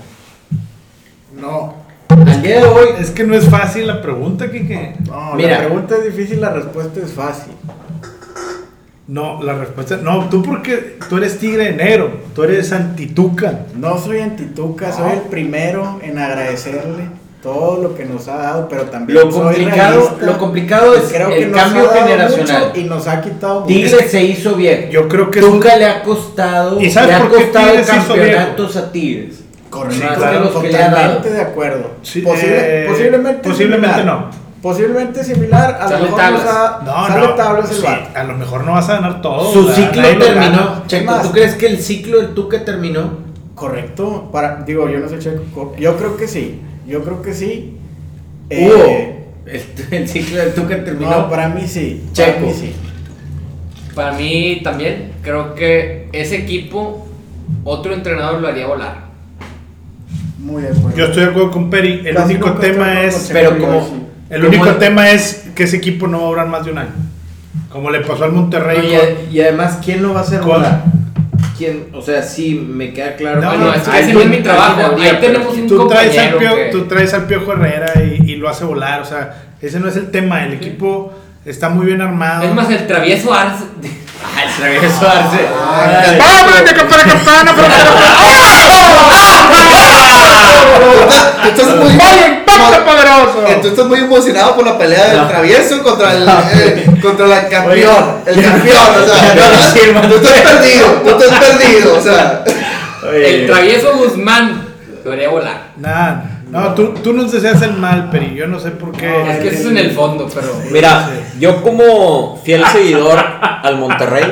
Speaker 5: No.
Speaker 1: Al día de hoy.
Speaker 2: Es que no es fácil la pregunta, Kike.
Speaker 5: No,
Speaker 1: Mira.
Speaker 5: la pregunta es difícil, la respuesta es fácil.
Speaker 2: No, la respuesta. No, tú porque tú eres tigre de negro. Tú eres antituca.
Speaker 5: No soy antituca, soy el primero en agradecerle todo lo que nos ha dado, pero también
Speaker 1: Lo complicado, lo complicado es
Speaker 5: Creo que
Speaker 1: el cambio generacional.
Speaker 5: y nos ha quitado mucho.
Speaker 1: Tigre se hizo bien.
Speaker 2: Yo creo que un-
Speaker 1: Tuca le ha costado,
Speaker 2: ¿Y sabes
Speaker 1: le ha
Speaker 2: por qué
Speaker 1: costado campeonatos a Tigres.
Speaker 5: Correcto,
Speaker 1: Más
Speaker 2: claro,
Speaker 1: que los que le ha dado.
Speaker 5: totalmente de acuerdo.
Speaker 2: Sí,
Speaker 5: Posible-
Speaker 2: eh,
Speaker 5: posiblemente
Speaker 2: posiblemente
Speaker 5: similar.
Speaker 2: no.
Speaker 5: Posiblemente similar, a
Speaker 4: Sale
Speaker 5: lo mejor
Speaker 4: tablas.
Speaker 5: ha-
Speaker 2: No,
Speaker 5: sale
Speaker 2: no.
Speaker 5: tablas el
Speaker 2: sí,
Speaker 5: vato.
Speaker 2: a lo mejor no vas a ganar todo.
Speaker 1: Su ciclo terminó. Checo,
Speaker 5: Más.
Speaker 1: ¿tú crees que el ciclo del Tuca terminó?
Speaker 5: Correcto, para, digo, yo no sé checo, yo creo que sí, yo creo que sí.
Speaker 1: Hugo,
Speaker 5: Eh,
Speaker 1: el, el ciclo del Tuca terminó.
Speaker 5: no, para mí sí, para
Speaker 1: Checo.
Speaker 5: mí sí.
Speaker 4: Para mí también, creo que ese equipo, otro entrenador lo haría volar.
Speaker 5: Muy de acuerdo.
Speaker 2: Yo estoy de acuerdo con Peri. El
Speaker 5: Casi
Speaker 2: único tema es.
Speaker 1: pero como-
Speaker 5: sí.
Speaker 2: El único
Speaker 1: el-
Speaker 2: tema es que ese equipo no va a durar más de un año. Como le pasó al Monterrey.
Speaker 1: No, y,
Speaker 2: con-
Speaker 1: y además, ¿quién lo va a hacer
Speaker 2: con-
Speaker 1: volar? ¿Quién? O sea, sí, me queda claro.
Speaker 2: No,
Speaker 4: es que
Speaker 1: Alguien-
Speaker 4: ese no es mi trabajo. Ahí tenemos un
Speaker 2: tú traes, al
Speaker 4: compañero
Speaker 2: pio,
Speaker 4: que-
Speaker 2: tú traes al Piojo Herrera y, y lo hace volar. O sea, ese no es el tema. El equipo está muy bien armado.
Speaker 4: Es más, el travieso Arce.
Speaker 1: El travieso Arce.
Speaker 2: ¡Vamos de campana a campana!
Speaker 3: estás muy,
Speaker 2: impacto poderoso!
Speaker 3: tú estás muy emocionado por la pelea del travieso contra el, eh, contra el campeón. El campeón, o sea,
Speaker 1: no
Speaker 3: tú estás perdido, tú estás perdido, o sea.
Speaker 4: El travieso Guzmán lo haría volar.
Speaker 2: Nah, no, tú, tú nos deseas el mal, Peri. Yo no sé por qué.
Speaker 4: Es que eso es en el fondo, pero.
Speaker 7: Mira, yo como fiel seguidor al Monterrey.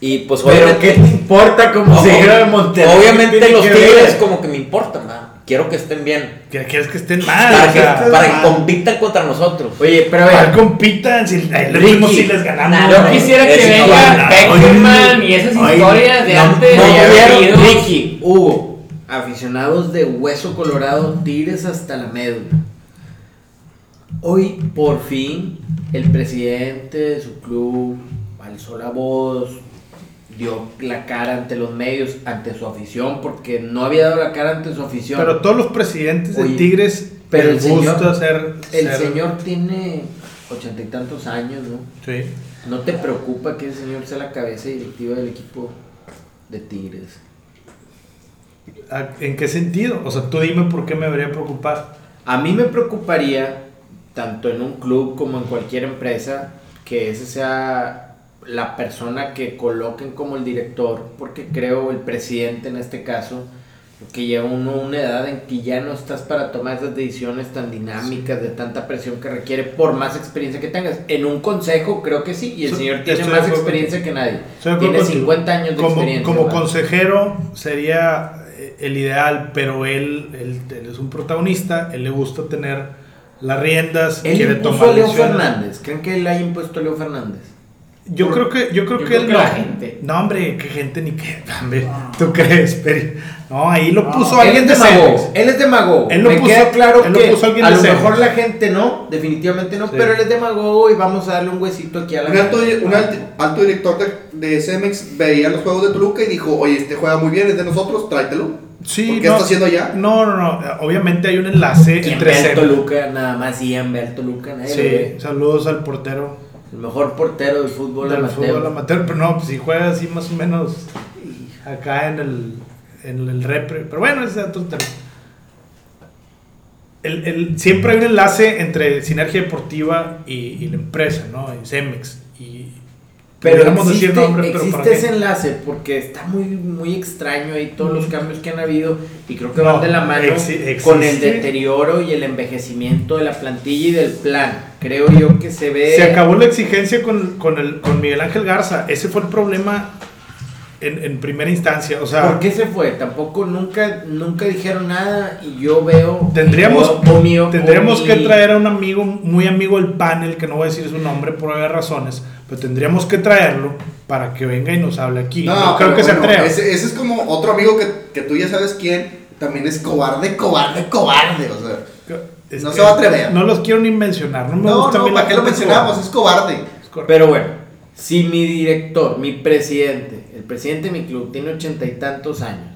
Speaker 7: Y pues
Speaker 1: Pero
Speaker 7: obviamente.
Speaker 1: ¿qué te importa como seguidor de Monterrey?
Speaker 7: Obviamente
Speaker 1: ¿Qué tiene
Speaker 7: los
Speaker 1: que
Speaker 7: Tigres como que me importan, ¿verdad? Quiero que estén bien.
Speaker 2: Que quieres que estén mal.
Speaker 7: Para
Speaker 2: o
Speaker 7: que, para que compitan contra nosotros.
Speaker 1: Oye, pero a
Speaker 2: ¿cuál
Speaker 1: ver,
Speaker 2: compitan? Si,
Speaker 1: Ricky,
Speaker 2: si les ganamos.
Speaker 1: nah,
Speaker 4: Yo
Speaker 1: no,
Speaker 4: quisiera que venga
Speaker 2: igual.
Speaker 4: Peckerman y esas historias de
Speaker 1: no-
Speaker 4: antes.
Speaker 1: no. Ricky, Hugo, aficionados de Hueso Colorado, Tigres hasta la médula. Hoy, por fin, el presidente de su club alzó la voz, dio la cara ante los medios, ante su afición, porque no había dado la cara ante su afición.
Speaker 2: Pero todos los presidentes de Tigres
Speaker 1: pero
Speaker 2: les
Speaker 1: el señor-
Speaker 2: gusta ser,
Speaker 1: el
Speaker 2: ser-
Speaker 1: señor tiene ochenta y tantos años, ¿no?
Speaker 2: Sí.
Speaker 1: ¿No te preocupa que el señor sea la cabeza directiva del equipo de Tigres?
Speaker 2: ¿A- ¿En qué sentido? O sea, tú dime por qué me debería preocupar.
Speaker 1: A mí me preocuparía, tanto en un club como en cualquier empresa, que ese sea la persona que coloquen como el director, porque creo el presidente en este caso, que lleva uno una edad en que ya no estás para tomar esas decisiones tan dinámicas, de tanta presión que requiere, por más experiencia que tengas. En un consejo creo que sí, y el
Speaker 2: So-
Speaker 1: señor tiene más experiencia que nadie. Tiene
Speaker 2: contigo.
Speaker 1: 50 años de
Speaker 2: como,
Speaker 1: experiencia.
Speaker 2: Como consejero sería el ideal, pero él, él, él es un protagonista, él le gusta tener las riendas,
Speaker 1: Él
Speaker 2: quiere
Speaker 1: impuso
Speaker 2: tomar
Speaker 1: a Leo
Speaker 2: decisiones.
Speaker 1: Fernández. ¿Creen que él haya impuesto a Leo Fernández?
Speaker 2: Yo creo que, yo creo
Speaker 4: Yo
Speaker 2: que
Speaker 4: creo
Speaker 2: él
Speaker 4: que
Speaker 2: no.
Speaker 4: la gente.
Speaker 2: No, hombre, qué gente ni qué. hombre, ¿Tú crees, Peri? No, ahí lo puso
Speaker 1: él
Speaker 2: alguien
Speaker 1: es
Speaker 2: de. Cemex.
Speaker 1: Él es demagogo.
Speaker 2: Él lo
Speaker 1: Me
Speaker 2: puso-
Speaker 1: queda claro
Speaker 2: él lo
Speaker 1: que
Speaker 2: puso alguien
Speaker 1: a
Speaker 2: de
Speaker 1: lo
Speaker 2: Cemex.
Speaker 1: mejor la gente no, definitivamente no,
Speaker 2: Sí.
Speaker 1: pero él es demagogo y vamos a darle un huesito aquí a la
Speaker 3: Un alto,
Speaker 1: gente.
Speaker 3: un alto, alto director de, de Cemex veía los juegos de Toluca y dijo, oye, este juega muy bien, es de nosotros, tráetelo.
Speaker 2: Sí,
Speaker 3: ¿Por qué
Speaker 2: no,
Speaker 3: está haciendo allá?
Speaker 2: No, no, no. Obviamente hay un enlace
Speaker 1: ¿Quién
Speaker 2: entre Cemex.
Speaker 1: Toluca? Nada más ve al Toluca.
Speaker 2: Sí, saludos al portero
Speaker 1: El mejor portero del fútbol
Speaker 2: del
Speaker 1: amateur.
Speaker 2: fútbol amateur, pero no, pues si juega así más o menos acá en el, en el repre. Pero bueno, ese es otro tema. El, el- siempre hay un enlace entre Sinergia Deportiva y, y la empresa, ¿no? Y Cemex.
Speaker 1: Pero
Speaker 2: pudiéramos
Speaker 1: existe,
Speaker 2: decir nombres, pero
Speaker 1: existe ese enlace porque está muy, muy extraño ahí todos los cambios que han habido y creo que
Speaker 2: No,
Speaker 1: van de la mano con el deterioro y el envejecimiento de la plantilla y del plan. Creo yo que se ve...
Speaker 2: Se acabó la exigencia con, con, el, con Miguel Ángel Garza. Ese fue el problema en, en primera instancia. O sea,
Speaker 1: ¿Por qué se fue? Tampoco nunca, nunca dijeron nada y yo veo...
Speaker 2: Tendríamos,
Speaker 1: o- o mi- o
Speaker 2: tendríamos
Speaker 1: mi-
Speaker 2: que traer a un amigo, muy amigo del panel, que no voy a decir su nombre por varias razones, pero tendríamos que traerlo para que venga y nos hable aquí. No, creo
Speaker 3: pero
Speaker 2: que se
Speaker 3: bueno,
Speaker 2: atreva.
Speaker 3: Ese, ese es como otro amigo que, que tú ya sabes quién, también es cobarde, cobarde, cobarde. O sea,
Speaker 2: Es
Speaker 3: no
Speaker 2: que
Speaker 3: se va a atrever.
Speaker 2: No los quiero ni mencionar. No me
Speaker 3: no,
Speaker 2: gusta
Speaker 3: no, ¿para qué lo mencionamos?
Speaker 2: cobarde.
Speaker 3: Es cobarde.
Speaker 1: Pero bueno, si mi director, mi presidente, el presidente de mi club tiene ochenta y tantos años,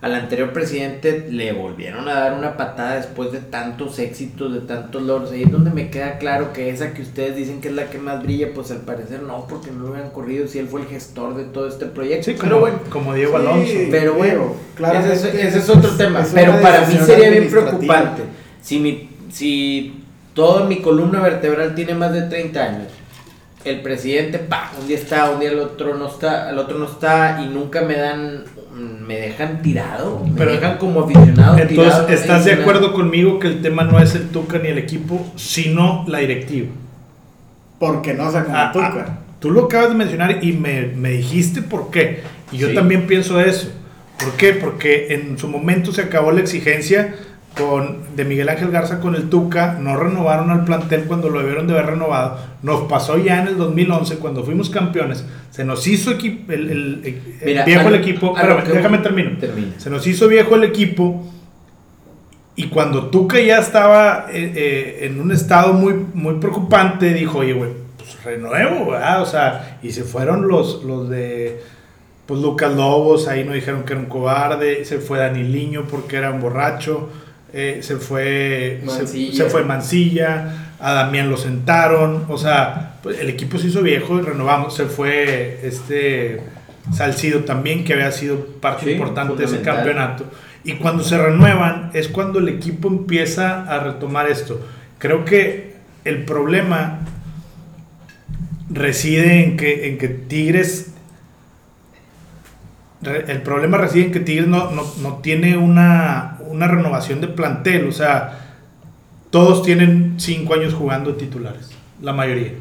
Speaker 1: al anterior presidente le volvieron a dar una patada después de tantos éxitos, de tantos logros. Ahí es donde me queda claro que esa que ustedes dicen que es la que más brilla, pues al parecer no, porque no lo hubieran corrido si él fue el gestor de todo este proyecto.
Speaker 2: Sí, como,
Speaker 1: pero bueno.
Speaker 2: como Diego
Speaker 5: Sí.
Speaker 2: Alonso.
Speaker 1: Pero bueno,
Speaker 5: claramente
Speaker 1: ese, es- ese es otro
Speaker 5: es-
Speaker 1: tema.
Speaker 5: es
Speaker 1: Pero para mí sería bien preocupante. Si, mi, si toda mi columna vertebral tiene más de 30 años, el presidente, pa, un día está, un día el otro no está, el otro no está y nunca me dan, me dejan tirado, me
Speaker 2: Pero-
Speaker 1: dejan como aficionado
Speaker 2: Entonces,
Speaker 1: tirado.
Speaker 2: ¿estás de acuerdo conmigo que el tema no es el Tuca ni el equipo, sino la directiva?
Speaker 5: Porque no sacan
Speaker 2: Ah,
Speaker 5: a Tuca.
Speaker 2: ah, tú lo acabas de mencionar y me, me dijiste por qué. Y yo
Speaker 1: Sí.
Speaker 2: también pienso eso. ¿Por qué? Porque en su momento se acabó la exigencia con, de Miguel Ángel Garza con el Tuca. No renovaron al plantel cuando lo debieron de haber renovado. Nos pasó ya en el 2011 cuando fuimos campeones. Se nos hizo el, el- el
Speaker 1: Mira,
Speaker 2: viejo el equipo. Espérame, déjame terminar.
Speaker 1: Termina.
Speaker 2: Se nos hizo viejo el equipo. Y cuando Tuca ya estaba eh, eh, en un estado muy, muy preocupante, dijo, oye, güey, pues renuevo, ¿verdad? O sea, y se fueron los, los de, pues Lucas Lobos, ahí no dijeron que era un cobarde, se fue Dani Liño porque era un borracho, eh, se fue
Speaker 4: Mancilla.
Speaker 2: se fue Mancilla, a Damián lo sentaron, o sea, pues, el equipo se hizo viejo y renovamos, se fue este Salcido también, que había sido parte
Speaker 1: Sí,
Speaker 2: importante de ese campeonato. Y cuando se renuevan es cuando el equipo empieza a retomar esto. Creo que el problema reside en que, en que Tigres... El problema reside en que Tigres no, no, no tiene una, una renovación de plantel. O sea, todos tienen cinco años jugando de titulares. La mayoría.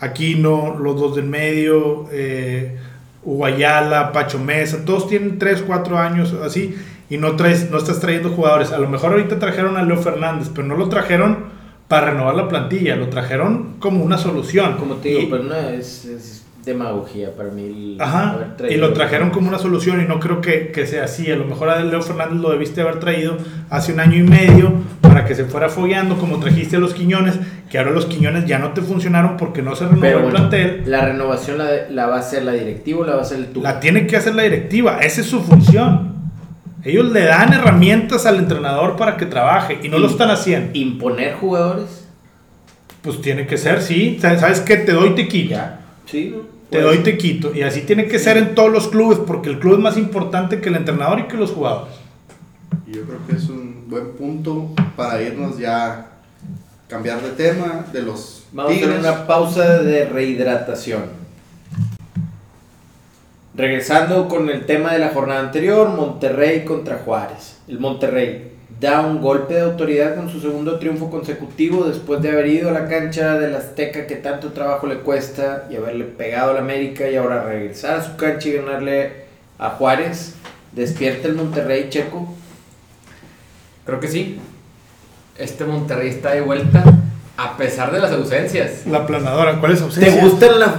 Speaker 2: Aquino, los dos del medio, eh, Uguayala, Pacho Mesa, todos tienen 3, 4 años así y no, traes, no estás trayendo jugadores. A lo mejor ahorita trajeron a Leo Fernández, pero no lo trajeron para renovar la plantilla, lo trajeron como una solución.
Speaker 1: Como te digo,
Speaker 2: Y-
Speaker 1: pero no es, es demagogía para mí. el
Speaker 2: Ajá,
Speaker 1: haber traído-
Speaker 2: y lo trajeron como una solución y no creo que, que sea así. A lo mejor a Leo Fernández lo debiste haber traído hace un año y medio para que se fuera fogueando como trajiste a los Quiñones, que ahora los Quiñones ya no te funcionaron porque no se renovó
Speaker 1: Pero
Speaker 2: el
Speaker 1: bueno,
Speaker 2: plantel.
Speaker 1: la renovación la, la va a hacer la directiva o la va a hacer el Tuca.
Speaker 2: La tiene que hacer la directiva, esa es su función. Ellos le dan herramientas al entrenador para que trabaje y no lo están haciendo.
Speaker 1: Imponer jugadores.
Speaker 2: Pues tiene que ser, sí. ¿Sabes qué? Te doy, te quito.
Speaker 1: Sí.
Speaker 2: Te doy, te quito. Y así tiene que ser en todos los clubes porque el club es más importante que el entrenador y que los jugadores.
Speaker 3: Yo creo que es un buen punto para irnos ya, cambiar de tema, de los
Speaker 1: Vamos a hacer una pausa de rehidratación. Regresando con el tema de la jornada anterior, Monterrey contra Juárez. El Monterrey da un golpe de autoridad con su segundo triunfo consecutivo después de haber ido a la cancha del Azteca que tanto trabajo le cuesta y haberle pegado al América y ahora regresar a su cancha y ganarle a Juárez. Despierta el Monterrey, Checo.
Speaker 4: Creo que sí. Este Monterrey está de vuelta a pesar de las ausencias.
Speaker 2: La planadora, ¿cuál es su
Speaker 1: ¿Te
Speaker 2: ausencia?
Speaker 1: gustan las...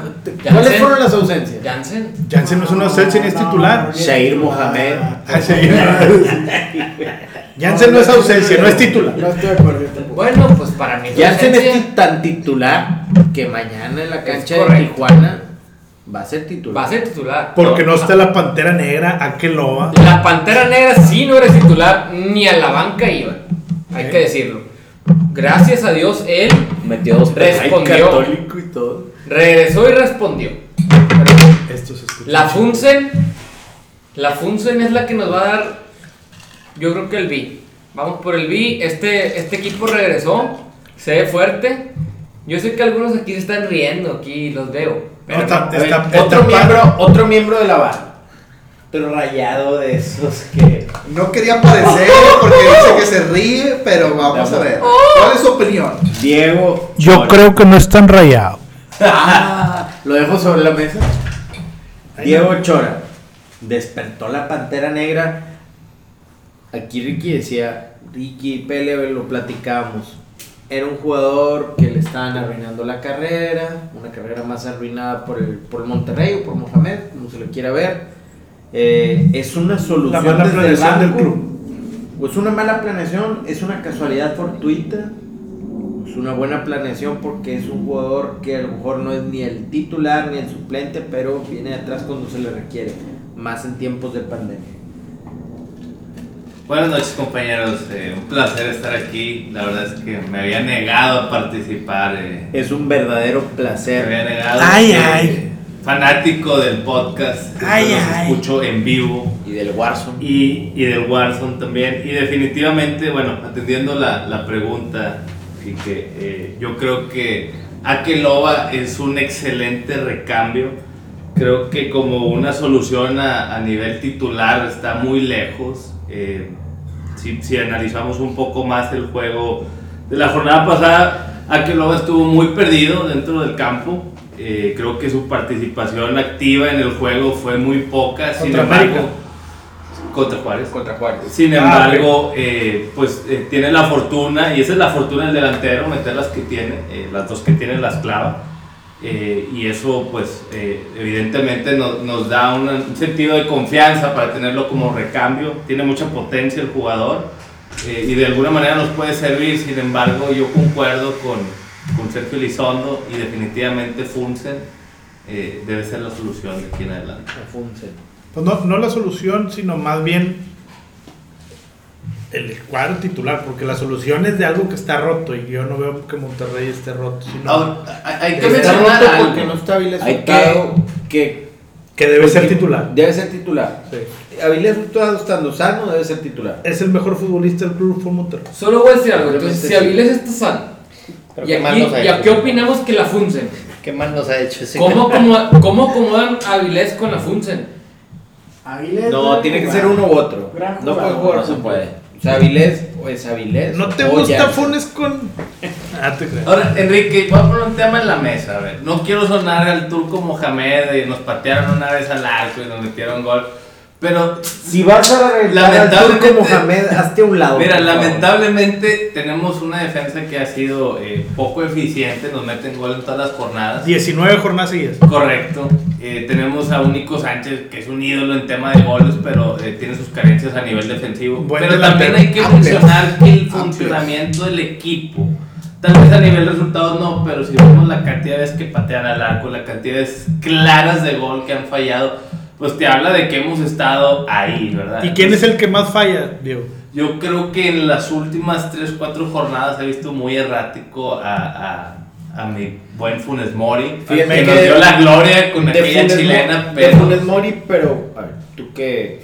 Speaker 1: ¿Cuáles fueron las ausencias?
Speaker 4: Jansen.
Speaker 2: Jansen no es una ausencia ni es titular.
Speaker 1: Shair Mohamed.
Speaker 2: Ah, sí. Jansen no es ausencia, no es titular.
Speaker 5: No estoy de acuerdo tampoco.
Speaker 4: Bueno, pues para mí.
Speaker 1: Jansen es tan titular que mañana en la cancha de. Tijuana va a ser titular.
Speaker 4: Va a ser titular.
Speaker 2: Porque no está la pantera negra, Akeloba.
Speaker 4: La Pantera Negra sí no era titular, ni a la banca iba. Hay que decirlo. Gracias a Dios, él
Speaker 7: Metió dos
Speaker 4: respondió.
Speaker 1: católico y todo.
Speaker 4: Regresó y respondió.
Speaker 2: Esto se escucha.
Speaker 4: La Funsen, la Funsen es la que nos va a dar, yo creo que el B. Vamos por el B. Este, este equipo regresó, se ve fuerte. Yo sé que algunos aquí se están riendo, aquí los veo.
Speaker 2: No, está-
Speaker 1: ver,
Speaker 2: está-
Speaker 1: otro,
Speaker 2: está-
Speaker 1: miembro, otro miembro de la banda. Pero rayado de esos que.
Speaker 3: No quería aparecer porque dice que se ríe, pero vamos a ver. ¿Cuál es su opinión?
Speaker 1: Diego.
Speaker 2: Yo
Speaker 1: Chora.
Speaker 2: creo que no es tan rayado.
Speaker 1: Ah, lo dejo sobre la mesa. Diego Chora. despertó la pantera negra. Aquí Ricky decía, Ricky Pele lo platicábamos. Era un jugador que le estaban arruinando la carrera, una carrera más arruinada por el, por el Monterrey o por Mohamed, como se lo quiera ver. Eh, es una
Speaker 2: La
Speaker 1: solución
Speaker 2: mala
Speaker 1: desde el
Speaker 2: planeación del club.
Speaker 1: Pues una mala planeación, es una casualidad fortuita, es una buena planeación porque es un jugador que a lo mejor no es ni el titular ni el suplente, pero viene atrás cuando se le requiere, más en tiempos de pandemia.
Speaker 8: Buenas noches compañeros, Eh, un placer estar aquí. La verdad es que me había negado a participar. eh,
Speaker 1: Es un verdadero
Speaker 8: me
Speaker 1: placer.
Speaker 8: había negado.
Speaker 2: Ay, ay.
Speaker 8: Fanático del podcast.
Speaker 2: Ay,
Speaker 8: los
Speaker 2: ay.
Speaker 8: escucho en vivo.
Speaker 7: Y del Warzone.
Speaker 8: Y, y del Warzone también. Y definitivamente, bueno, atendiendo la, la pregunta, y que eh, yo creo que Akeloba es un excelente recambio. Creo que como una solución a, a nivel titular está muy lejos. Eh, si, si analizamos un poco más el juego de la jornada pasada, Akeloba estuvo muy perdido dentro del campo. Eh, creo que su participación activa en el juego fue muy poca. Sin
Speaker 2: Contra
Speaker 8: embargo,
Speaker 2: América.
Speaker 8: contra Juárez.
Speaker 1: Contra Juárez.
Speaker 8: Sin
Speaker 2: Ah,
Speaker 8: embargo, eh, pues eh, tiene la fortuna, y esa es la fortuna del delantero, meter las que tiene, eh, las dos que tiene las clava. Eh, y eso, pues, eh, evidentemente nos, nos da un, un sentido de confianza para tenerlo como recambio. Tiene mucha potencia el jugador eh, y de alguna manera nos puede servir. Sin embargo, yo concuerdo con, con Sergio Elizondo y definitivamente Funsen eh, debe ser la solución de aquí en adelante.
Speaker 2: Pues no, no la solución, sino más bien el cuadro titular, porque la solución es de algo que está roto y yo no veo que Monterrey esté roto, sino
Speaker 8: Ahora, hay hay que
Speaker 1: Está
Speaker 8: mencionar
Speaker 1: roto
Speaker 8: algo.
Speaker 1: porque no está Avilés
Speaker 7: Hay
Speaker 1: Hurtado, que,
Speaker 2: que debe ser titular.
Speaker 1: debe ser titular.
Speaker 2: Sí.
Speaker 1: Avilés Hurtado estando sano debe ser titular.
Speaker 2: Es el mejor futbolista del club fue Monterrey.
Speaker 4: Solo voy a decir algo. Entonces, si Avilés está sano,
Speaker 6: Pero
Speaker 4: ¿y
Speaker 6: ¿qué más
Speaker 4: aquí,
Speaker 6: nos ha
Speaker 4: ¿y a qué opinamos que la Funsen?
Speaker 6: ¿Qué más nos ha hecho ese
Speaker 4: ¿Cómo, cómo, ¿Cómo acomodan Avilés con la Funsen?
Speaker 5: Avilés
Speaker 1: No, tiene que ser uno u otro. No puede jugar
Speaker 7: No se puede.
Speaker 1: O sea, Avilés o es Avilés.
Speaker 2: ¿No te gusta. Funes con.? Ah, te creo.
Speaker 8: Ahora, Enrique, voy a poner un tema en la mesa. A ver, no quiero sonar al turco Mohamed y nos patearon una vez al arco y nos metieron gol. Pero,
Speaker 1: Si vas a al
Speaker 8: Lamentablemente-
Speaker 1: turco Mohamed, hazte a un lado.
Speaker 8: mira, lamentablemente tenemos una defensa que ha sido eh, poco eficiente. Nos meten gol en todas las jornadas.
Speaker 2: 19 jornadas seguidas.
Speaker 8: Correcto. Eh, tenemos a un Nico Sánchez que es un ídolo en tema de goles, pero eh, tiene sus carencias a nivel defensivo.
Speaker 2: Buen
Speaker 8: pero
Speaker 2: delantero.
Speaker 8: también hay que mencionar que el funcionamiento del equipo, tal vez a nivel resultados no, pero si vemos la cantidad de veces que patean al arco, la cantidad de veces claras de gol que han fallado, pues te habla de que hemos estado ahí, ¿verdad?
Speaker 2: ¿Y quién es el que más falla, Diego?
Speaker 8: Yo creo que en las últimas 3-4 jornadas he visto muy errático a, a, a mi buen Funes Mori,
Speaker 1: Fíjate
Speaker 8: que
Speaker 1: que
Speaker 8: nos dio la gloria con
Speaker 1: de
Speaker 8: aquella
Speaker 1: Funes
Speaker 8: chilena,
Speaker 1: Mo-
Speaker 8: pero...
Speaker 1: De Funes Mori, pero. A ver, ¿tú qué.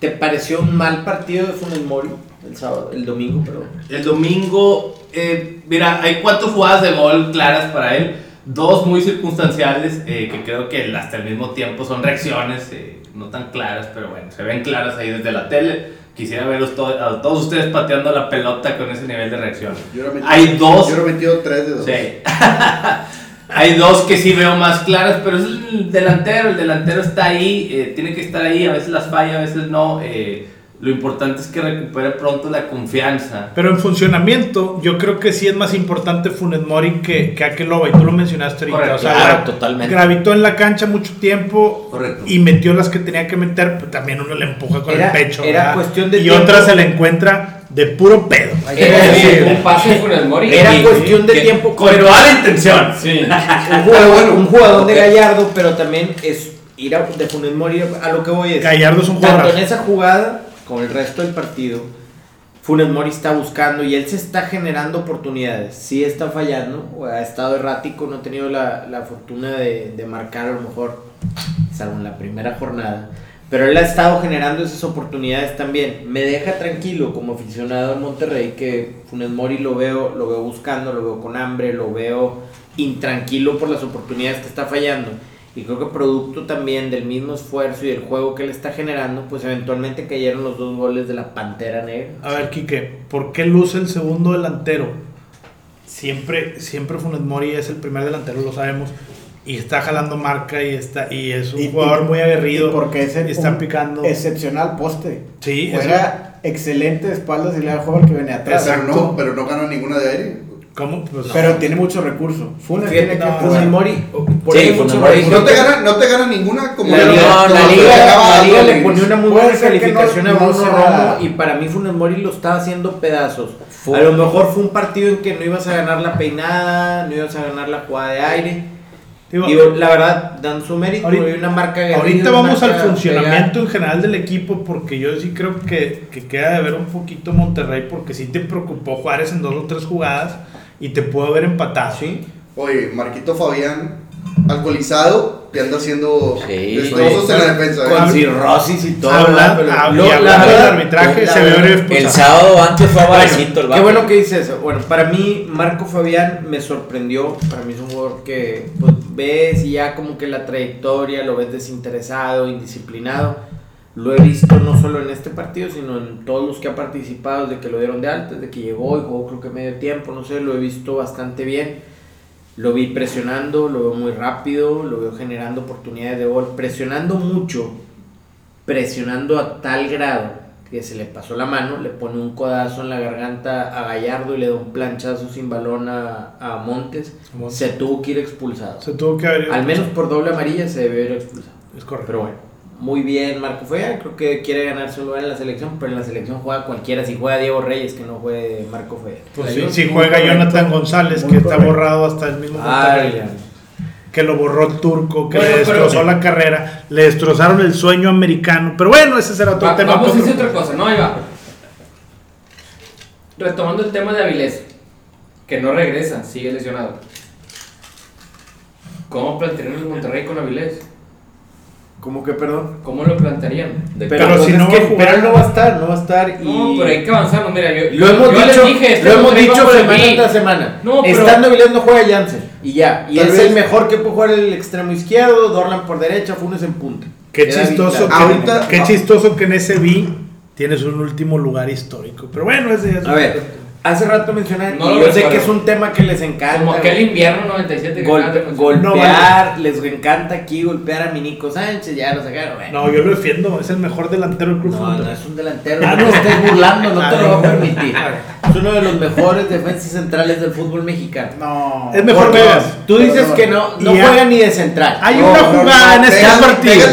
Speaker 1: ¿Te pareció un mal partido de Funes Mori el sábado, el domingo, perdón?
Speaker 8: El domingo, eh, mira, hay cuatro jugadas de gol claras para él, dos muy circunstanciales, eh, que creo que hasta el mismo tiempo son reacciones, eh, no tan claras, pero bueno, se ven claras ahí desde la tele. Quisiera verlos to- a todos ustedes pateando la pelota con ese nivel de reacción.
Speaker 3: Yo metido-
Speaker 8: Hay dos.
Speaker 3: Yo hubiera metido 3 de 2.
Speaker 8: Sí. Hay dos que sí veo más claras, pero es el delantero. El delantero está ahí, eh, tiene que estar ahí. A veces las falla, a veces no. eh, lo importante es que recupere pronto la confianza.
Speaker 2: Pero en funcionamiento, yo creo que sí es más importante Funes Mori que, que Akeloba, y tú lo mencionaste ahorita.
Speaker 8: Correcto,
Speaker 2: o sea,
Speaker 7: claro, totalmente.
Speaker 2: gravitó en la cancha mucho tiempo
Speaker 8: Correcto.
Speaker 2: y metió las que tenía que meter, pero también uno le empuja con
Speaker 1: Era-
Speaker 2: el pecho.
Speaker 1: era
Speaker 2: ¿verdad?
Speaker 1: cuestión de
Speaker 2: y
Speaker 1: tiempo.
Speaker 2: otra se le encuentra de puro pedo.
Speaker 4: Era
Speaker 2: decirlo.
Speaker 4: un pase de Funes Mori.
Speaker 1: Era
Speaker 4: Y-
Speaker 1: cuestión de
Speaker 8: Que-
Speaker 1: tiempo.
Speaker 8: Con
Speaker 1: pero-
Speaker 8: toda la intención.
Speaker 1: un jugador, un jugador de Gallardo, pero también es ir a, de Funes Mori a lo que voy es.
Speaker 2: Gallardo es un
Speaker 1: Tanto
Speaker 2: jugador.
Speaker 1: en esa jugada como el resto del partido, Funes Mori está buscando y él se está generando oportunidades. Sí está fallando, o ha estado errático, no ha tenido la, la fortuna de, de marcar a lo mejor, salvo en la primera jornada. Pero él ha estado generando esas oportunidades también. Me deja tranquilo como aficionado al Monterrey que Funes Mori lo veo, lo veo buscando, lo veo con hambre, lo veo intranquilo por las oportunidades que está fallando. Y creo que producto también del mismo esfuerzo y del juego que él está generando, pues eventualmente cayeron los dos goles de la Pantera Negra.
Speaker 2: A ver, Quique, ¿por qué luce el segundo delantero? Siempre, siempre Funes Mori es el primer delantero, lo sabemos. y está jalando marca y está y es un
Speaker 5: Y-
Speaker 2: jugador
Speaker 5: y-
Speaker 2: muy aguerrido.
Speaker 5: y porque es el-
Speaker 2: está
Speaker 5: un
Speaker 2: picando.
Speaker 5: Excepcional poste.
Speaker 2: Sí,
Speaker 5: Era excelente de espaldas y le da juego al que venía atrás.
Speaker 3: Pero no, pero no gana ninguna de aire.
Speaker 2: ¿Cómo? Pues,
Speaker 5: Pero tiene mucho recurso. Funes
Speaker 1: Fíjate
Speaker 5: tiene
Speaker 1: que
Speaker 5: que
Speaker 1: Funes
Speaker 5: jugar.
Speaker 1: Mori, por
Speaker 7: Sí,
Speaker 3: No te gana, no te gana ninguna como
Speaker 1: La liga, la liga, la le ponía una muy buena
Speaker 5: no-
Speaker 1: calificación a
Speaker 5: no
Speaker 1: Bruno Romo y para mí Funes Mori lo estaba haciendo pedazos. A lo mejor fue un partido en que no ibas a ganar la peinada, no ibas a ganar la jugada de aire.
Speaker 2: digo,
Speaker 1: Digo, la verdad, dan su mérito,
Speaker 2: Ahorita-
Speaker 1: hay una marca
Speaker 2: Ahorita
Speaker 1: una
Speaker 2: vamos al funcionamiento en general del equipo porque yo sí creo que, que queda de ver un poquito Monterrey porque sí te preocupó Juárez en dos o tres jugadas y te pudo haber empatado.
Speaker 1: Sí.
Speaker 3: Oye, Marquito Fabián, alcoholizado, que anda haciendo
Speaker 7: Sí,
Speaker 3: destrozos en la defensa.
Speaker 1: Con
Speaker 3: ¿eh?
Speaker 1: cirrosis y todo.
Speaker 2: Habla-
Speaker 1: pero
Speaker 2: hab-
Speaker 1: lo-
Speaker 2: y
Speaker 1: la
Speaker 2: hablando del
Speaker 1: verdad-
Speaker 2: arbitraje,
Speaker 1: la
Speaker 2: se ve.
Speaker 7: El sábado antes fue a
Speaker 1: Bueno,
Speaker 7: Varecito el
Speaker 1: qué bueno que dices eso. Bueno, para mí, Marco Fabián me sorprendió. Para mí es un jugador que pues, ves y ya como que la trayectoria lo ves desinteresado, indisciplinado. Lo he visto no solo en este partido, sino en todos los que ha participado desde que lo dieron de alta, desde que llegó y jugó creo que medio tiempo, no sé, lo he visto bastante bien. Lo vi presionando, lo veo muy rápido, lo veo generando oportunidades de gol, presionando mucho, presionando a tal grado que se le pasó la mano, le pone un codazo en la garganta a Gallardo y le da un planchazo sin balón a, a Montes,
Speaker 2: Montes.
Speaker 1: se tuvo que ir expulsado.
Speaker 2: Se tuvo que haber.
Speaker 1: Al menos por doble amarilla se debió ir expulsado.
Speaker 2: Es correcto.
Speaker 1: Pero bueno, muy bien Marco Fabián, creo que quiere ganarse un lugar en la selección, pero en la selección juega cualquiera, si juega Diego Reyes que no juegue Marco Fabián.
Speaker 2: Pues sí, si juega Jonathan González, que está borrado hasta el mismo
Speaker 1: Ay,
Speaker 2: Monterrey, que lo borró Turco, que
Speaker 4: Bueno,
Speaker 2: le
Speaker 4: pero-
Speaker 2: destrozó la carrera, le destrozaron el sueño americano. Pero bueno, ese será otro
Speaker 4: Va-
Speaker 2: tema.
Speaker 4: vamos a decir otra cosa, no, ahí va. Retomando el tema de Avilés, que no regresa, sigue lesionado. ¿Cómo plantearían el Monterrey con Avilés?
Speaker 1: ¿Cómo que perdón?
Speaker 4: ¿Cómo lo plantearían?
Speaker 7: De-
Speaker 2: Pero si no
Speaker 1: que-
Speaker 2: va a jugar-
Speaker 1: pero él no va a estar, no va a estar y...
Speaker 4: No, pero hay que avanzar, no, mira, yo,
Speaker 1: Lo hemos
Speaker 4: yo
Speaker 1: dicho,
Speaker 4: dije, este
Speaker 1: lo hemos dicho semana tras semana.
Speaker 4: No, pero-
Speaker 1: Estando Avilés no juega Jansen y ya. Y
Speaker 3: Tal
Speaker 1: es
Speaker 3: vez-
Speaker 1: el mejor que puede jugar el extremo izquierdo, Dorlan por derecha, Funes en punta.
Speaker 2: Qué
Speaker 1: Queda
Speaker 2: chistoso, que.
Speaker 3: Ahorita-
Speaker 2: qué
Speaker 3: ah.
Speaker 2: chistoso que en ese B tienes un último lugar histórico. Pero bueno, ese ya es
Speaker 1: A ver, hace rato mencionaron,
Speaker 4: No
Speaker 1: y
Speaker 4: lo
Speaker 1: yo sé que es un tema que les encanta.
Speaker 4: Como aquel invierno 97 que
Speaker 1: Gol-
Speaker 4: acaban de mencionar.
Speaker 1: golpear, les encanta aquí golpear a mi Nico Sánchez, ya lo sacaron. bueno.
Speaker 2: No, yo lo defiendo, es el mejor delantero del Cruz
Speaker 1: No, no es un delantero, no te estés burlando, no te lo voy a permitir. Es uno de los mejores defensas centrales del fútbol mexicano.
Speaker 5: No.
Speaker 2: Es mejor Vegas.
Speaker 1: Tú dices
Speaker 5: no,
Speaker 1: que no, no juega ni de central.
Speaker 2: Hay
Speaker 3: No,
Speaker 2: una
Speaker 3: no,
Speaker 2: jugada
Speaker 3: no,
Speaker 2: en este partido.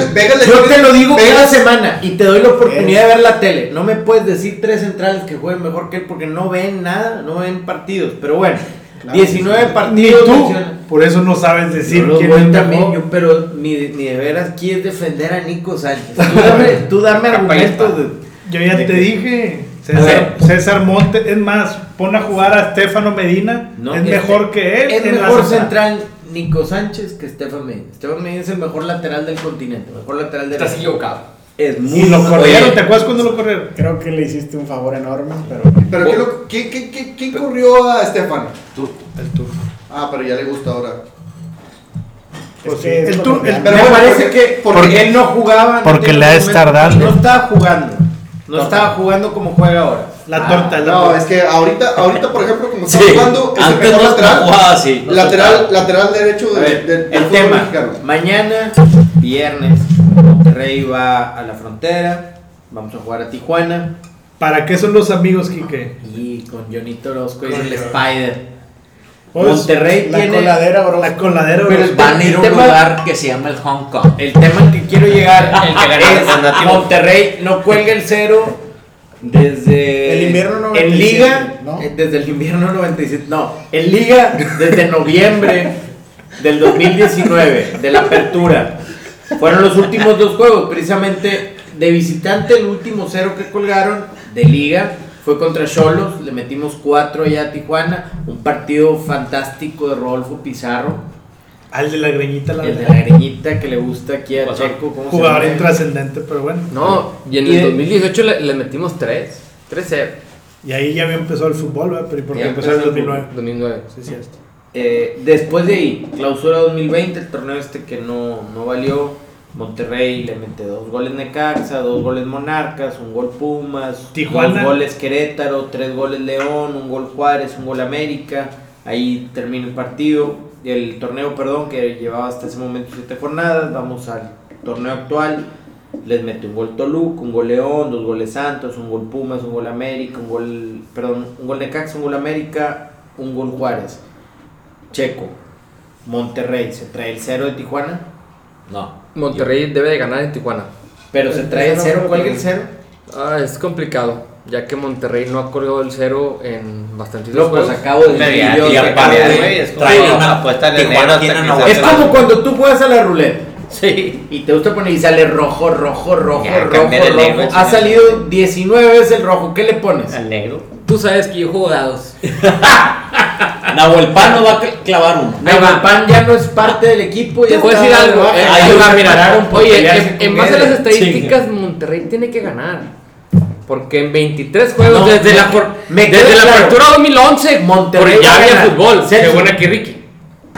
Speaker 1: Yo te lo digo cada semana y te doy la oportunidad de ver la tele. No me puedes decir tres centrales que jueguen mejor que él porque no ven nada, no ven partidos. Pero bueno,
Speaker 5: Claro,
Speaker 1: 19
Speaker 5: sí.
Speaker 2: Ni
Speaker 1: partidos.
Speaker 2: tú. Por eso no sabes decir quién es
Speaker 1: también,
Speaker 2: mejor.
Speaker 1: yo, pero ni, de- ni de veras quieres defender a Nico Sánchez. Tú dame, tú dame argumentos. de-
Speaker 2: Yo ya
Speaker 1: de
Speaker 2: te
Speaker 1: que-
Speaker 2: dije. César. César Monte, es más, pon a jugar a Estefano Medina.
Speaker 1: No,
Speaker 2: es
Speaker 1: este-
Speaker 2: mejor que él.
Speaker 1: Es
Speaker 2: en
Speaker 1: mejor
Speaker 2: central.
Speaker 1: central Nico Sánchez que Estefan Medina. Estefan Medina es el mejor lateral del continente, mejor lateral de
Speaker 4: Estás equivocado.
Speaker 1: Es muy
Speaker 2: Y lo
Speaker 1: bueno.
Speaker 2: corrieron,
Speaker 7: Oye.
Speaker 2: ¿te acuerdas cuando lo corrieron?
Speaker 5: Creo que le hiciste un favor enorme, pero.
Speaker 3: Pero ¿qué lo- ¿quién, quién, quién, quién corrió a Estefan?
Speaker 2: El turno.
Speaker 3: Ah, pero ya le gusta ahora.
Speaker 2: Pues
Speaker 5: Es
Speaker 2: sí,
Speaker 5: que es
Speaker 2: el
Speaker 3: Pero
Speaker 1: me parece
Speaker 3: porque-
Speaker 1: que
Speaker 3: porque-
Speaker 1: porque él no jugaba.
Speaker 2: porque le ha de
Speaker 1: momento,
Speaker 2: estar dando.
Speaker 1: No estaba jugando. No estaba jugando como juega ahora.
Speaker 2: La torta, la
Speaker 3: No,
Speaker 2: torta.
Speaker 3: es que ahorita, ahorita por ejemplo, como está
Speaker 7: Sí,
Speaker 3: jugando, es el
Speaker 7: antes
Speaker 3: mejor
Speaker 7: no
Speaker 3: lateral.
Speaker 7: no
Speaker 3: lateral, derecho
Speaker 1: A
Speaker 3: de,
Speaker 1: ver,
Speaker 3: de- del
Speaker 1: el tema.
Speaker 3: mexicano.
Speaker 1: Mañana, viernes, Monterrey va a la frontera. Vamos a jugar a Tijuana.
Speaker 2: ¿Para qué son los amigos, Quique?
Speaker 1: Y con Jonito Orozco y el
Speaker 2: Johnny.
Speaker 1: Spider.
Speaker 2: Pues,
Speaker 1: Monterrey
Speaker 5: La
Speaker 1: tiene.
Speaker 5: coladera, bro.
Speaker 2: La coladera,
Speaker 1: Pero
Speaker 2: bro.
Speaker 1: el-
Speaker 7: Van a ir a un
Speaker 1: tema-
Speaker 7: lugar que se llama el Hong Kong.
Speaker 1: El tema al que quiero llegar
Speaker 4: El que
Speaker 1: es
Speaker 4: el.
Speaker 1: Monterrey no cuelga el cero desde
Speaker 5: El invierno 97,
Speaker 1: en liga
Speaker 5: ¿no?
Speaker 1: eh, desde el invierno 97 no en liga desde noviembre del 2019 de la apertura fueron los últimos dos juegos precisamente de visitante el último cero que colgaron de liga fue contra Cholos le metimos cuatro allá a Tijuana un partido fantástico de Rodolfo Pizarro
Speaker 2: Al de la greñita, la
Speaker 1: el de la greñita que le gusta aquí a. Checo. ¿cómo se
Speaker 2: Jugador
Speaker 1: llama?
Speaker 2: intrascendente, pero bueno.
Speaker 4: No, y en
Speaker 1: Y
Speaker 4: el
Speaker 1: de-
Speaker 4: 2018 le, le metimos 3. 3-0.
Speaker 2: Y ahí ya había empezado el fútbol, ¿verdad? Pero porque empezó en
Speaker 1: empezó el
Speaker 2: 2009.
Speaker 4: 2009.
Speaker 2: Sí, sí, esto.
Speaker 1: Eh, después de ahí, clausura 2020, el torneo este que no, no valió. Monterrey le mete dos goles Necaxa, dos goles Monarcas, un gol Pumas,
Speaker 2: Tijuana.
Speaker 1: dos goles Querétaro, tres goles León, un gol Juárez, un gol América. Ahí termina el partido. El torneo, perdón, que llevaba hasta ese momento siete jornadas. Vamos al torneo actual. Les mete un gol Toluca, un gol León, dos goles Santos, un gol Pumas, un gol América, un gol, perdón, un gol Necaxa, un gol América, un gol Juárez. Checo, Monterrey, ¿se trae el cero de Tijuana?
Speaker 7: No.
Speaker 4: Monterrey debe de ganar en Tijuana.
Speaker 1: Pero se trae el cero, ¿cuál es el cero?
Speaker 4: Ah, es complicado, ya que Monterrey no ha colgado el cero en bastantes
Speaker 1: Locos,
Speaker 4: juegos.
Speaker 1: acabo de decir
Speaker 7: trae
Speaker 6: una apuesta de enero
Speaker 1: Es como cuando tú juegas a la ruleta
Speaker 6: Sí.
Speaker 1: y te gusta poner y sale rojo, rojo, rojo,
Speaker 6: Ya,
Speaker 1: rojo, rojo.
Speaker 6: negro,
Speaker 1: Ha salido 19 veces el rojo, ¿qué le pones?
Speaker 6: Al negro.
Speaker 4: Tú sabes que yo juego dados.
Speaker 7: Nahuel Pan no va a cl- clavar uno.
Speaker 4: Ahí va.
Speaker 1: Pan ya no es parte del equipo.
Speaker 4: Te puedo
Speaker 1: está
Speaker 4: decir
Speaker 1: de
Speaker 4: algo. eh,
Speaker 1: Ahí
Speaker 4: va, mira. Oye, en, en base a las estadísticas, Monterrey tiene que ganar. Porque en 23 juegos,
Speaker 1: No,
Speaker 4: desde
Speaker 1: me-
Speaker 4: la, por-
Speaker 1: me
Speaker 4: desde la
Speaker 1: claro.
Speaker 4: apertura 2011,
Speaker 1: Monterrey
Speaker 4: porque ya había fútbol, según aquí Ricky.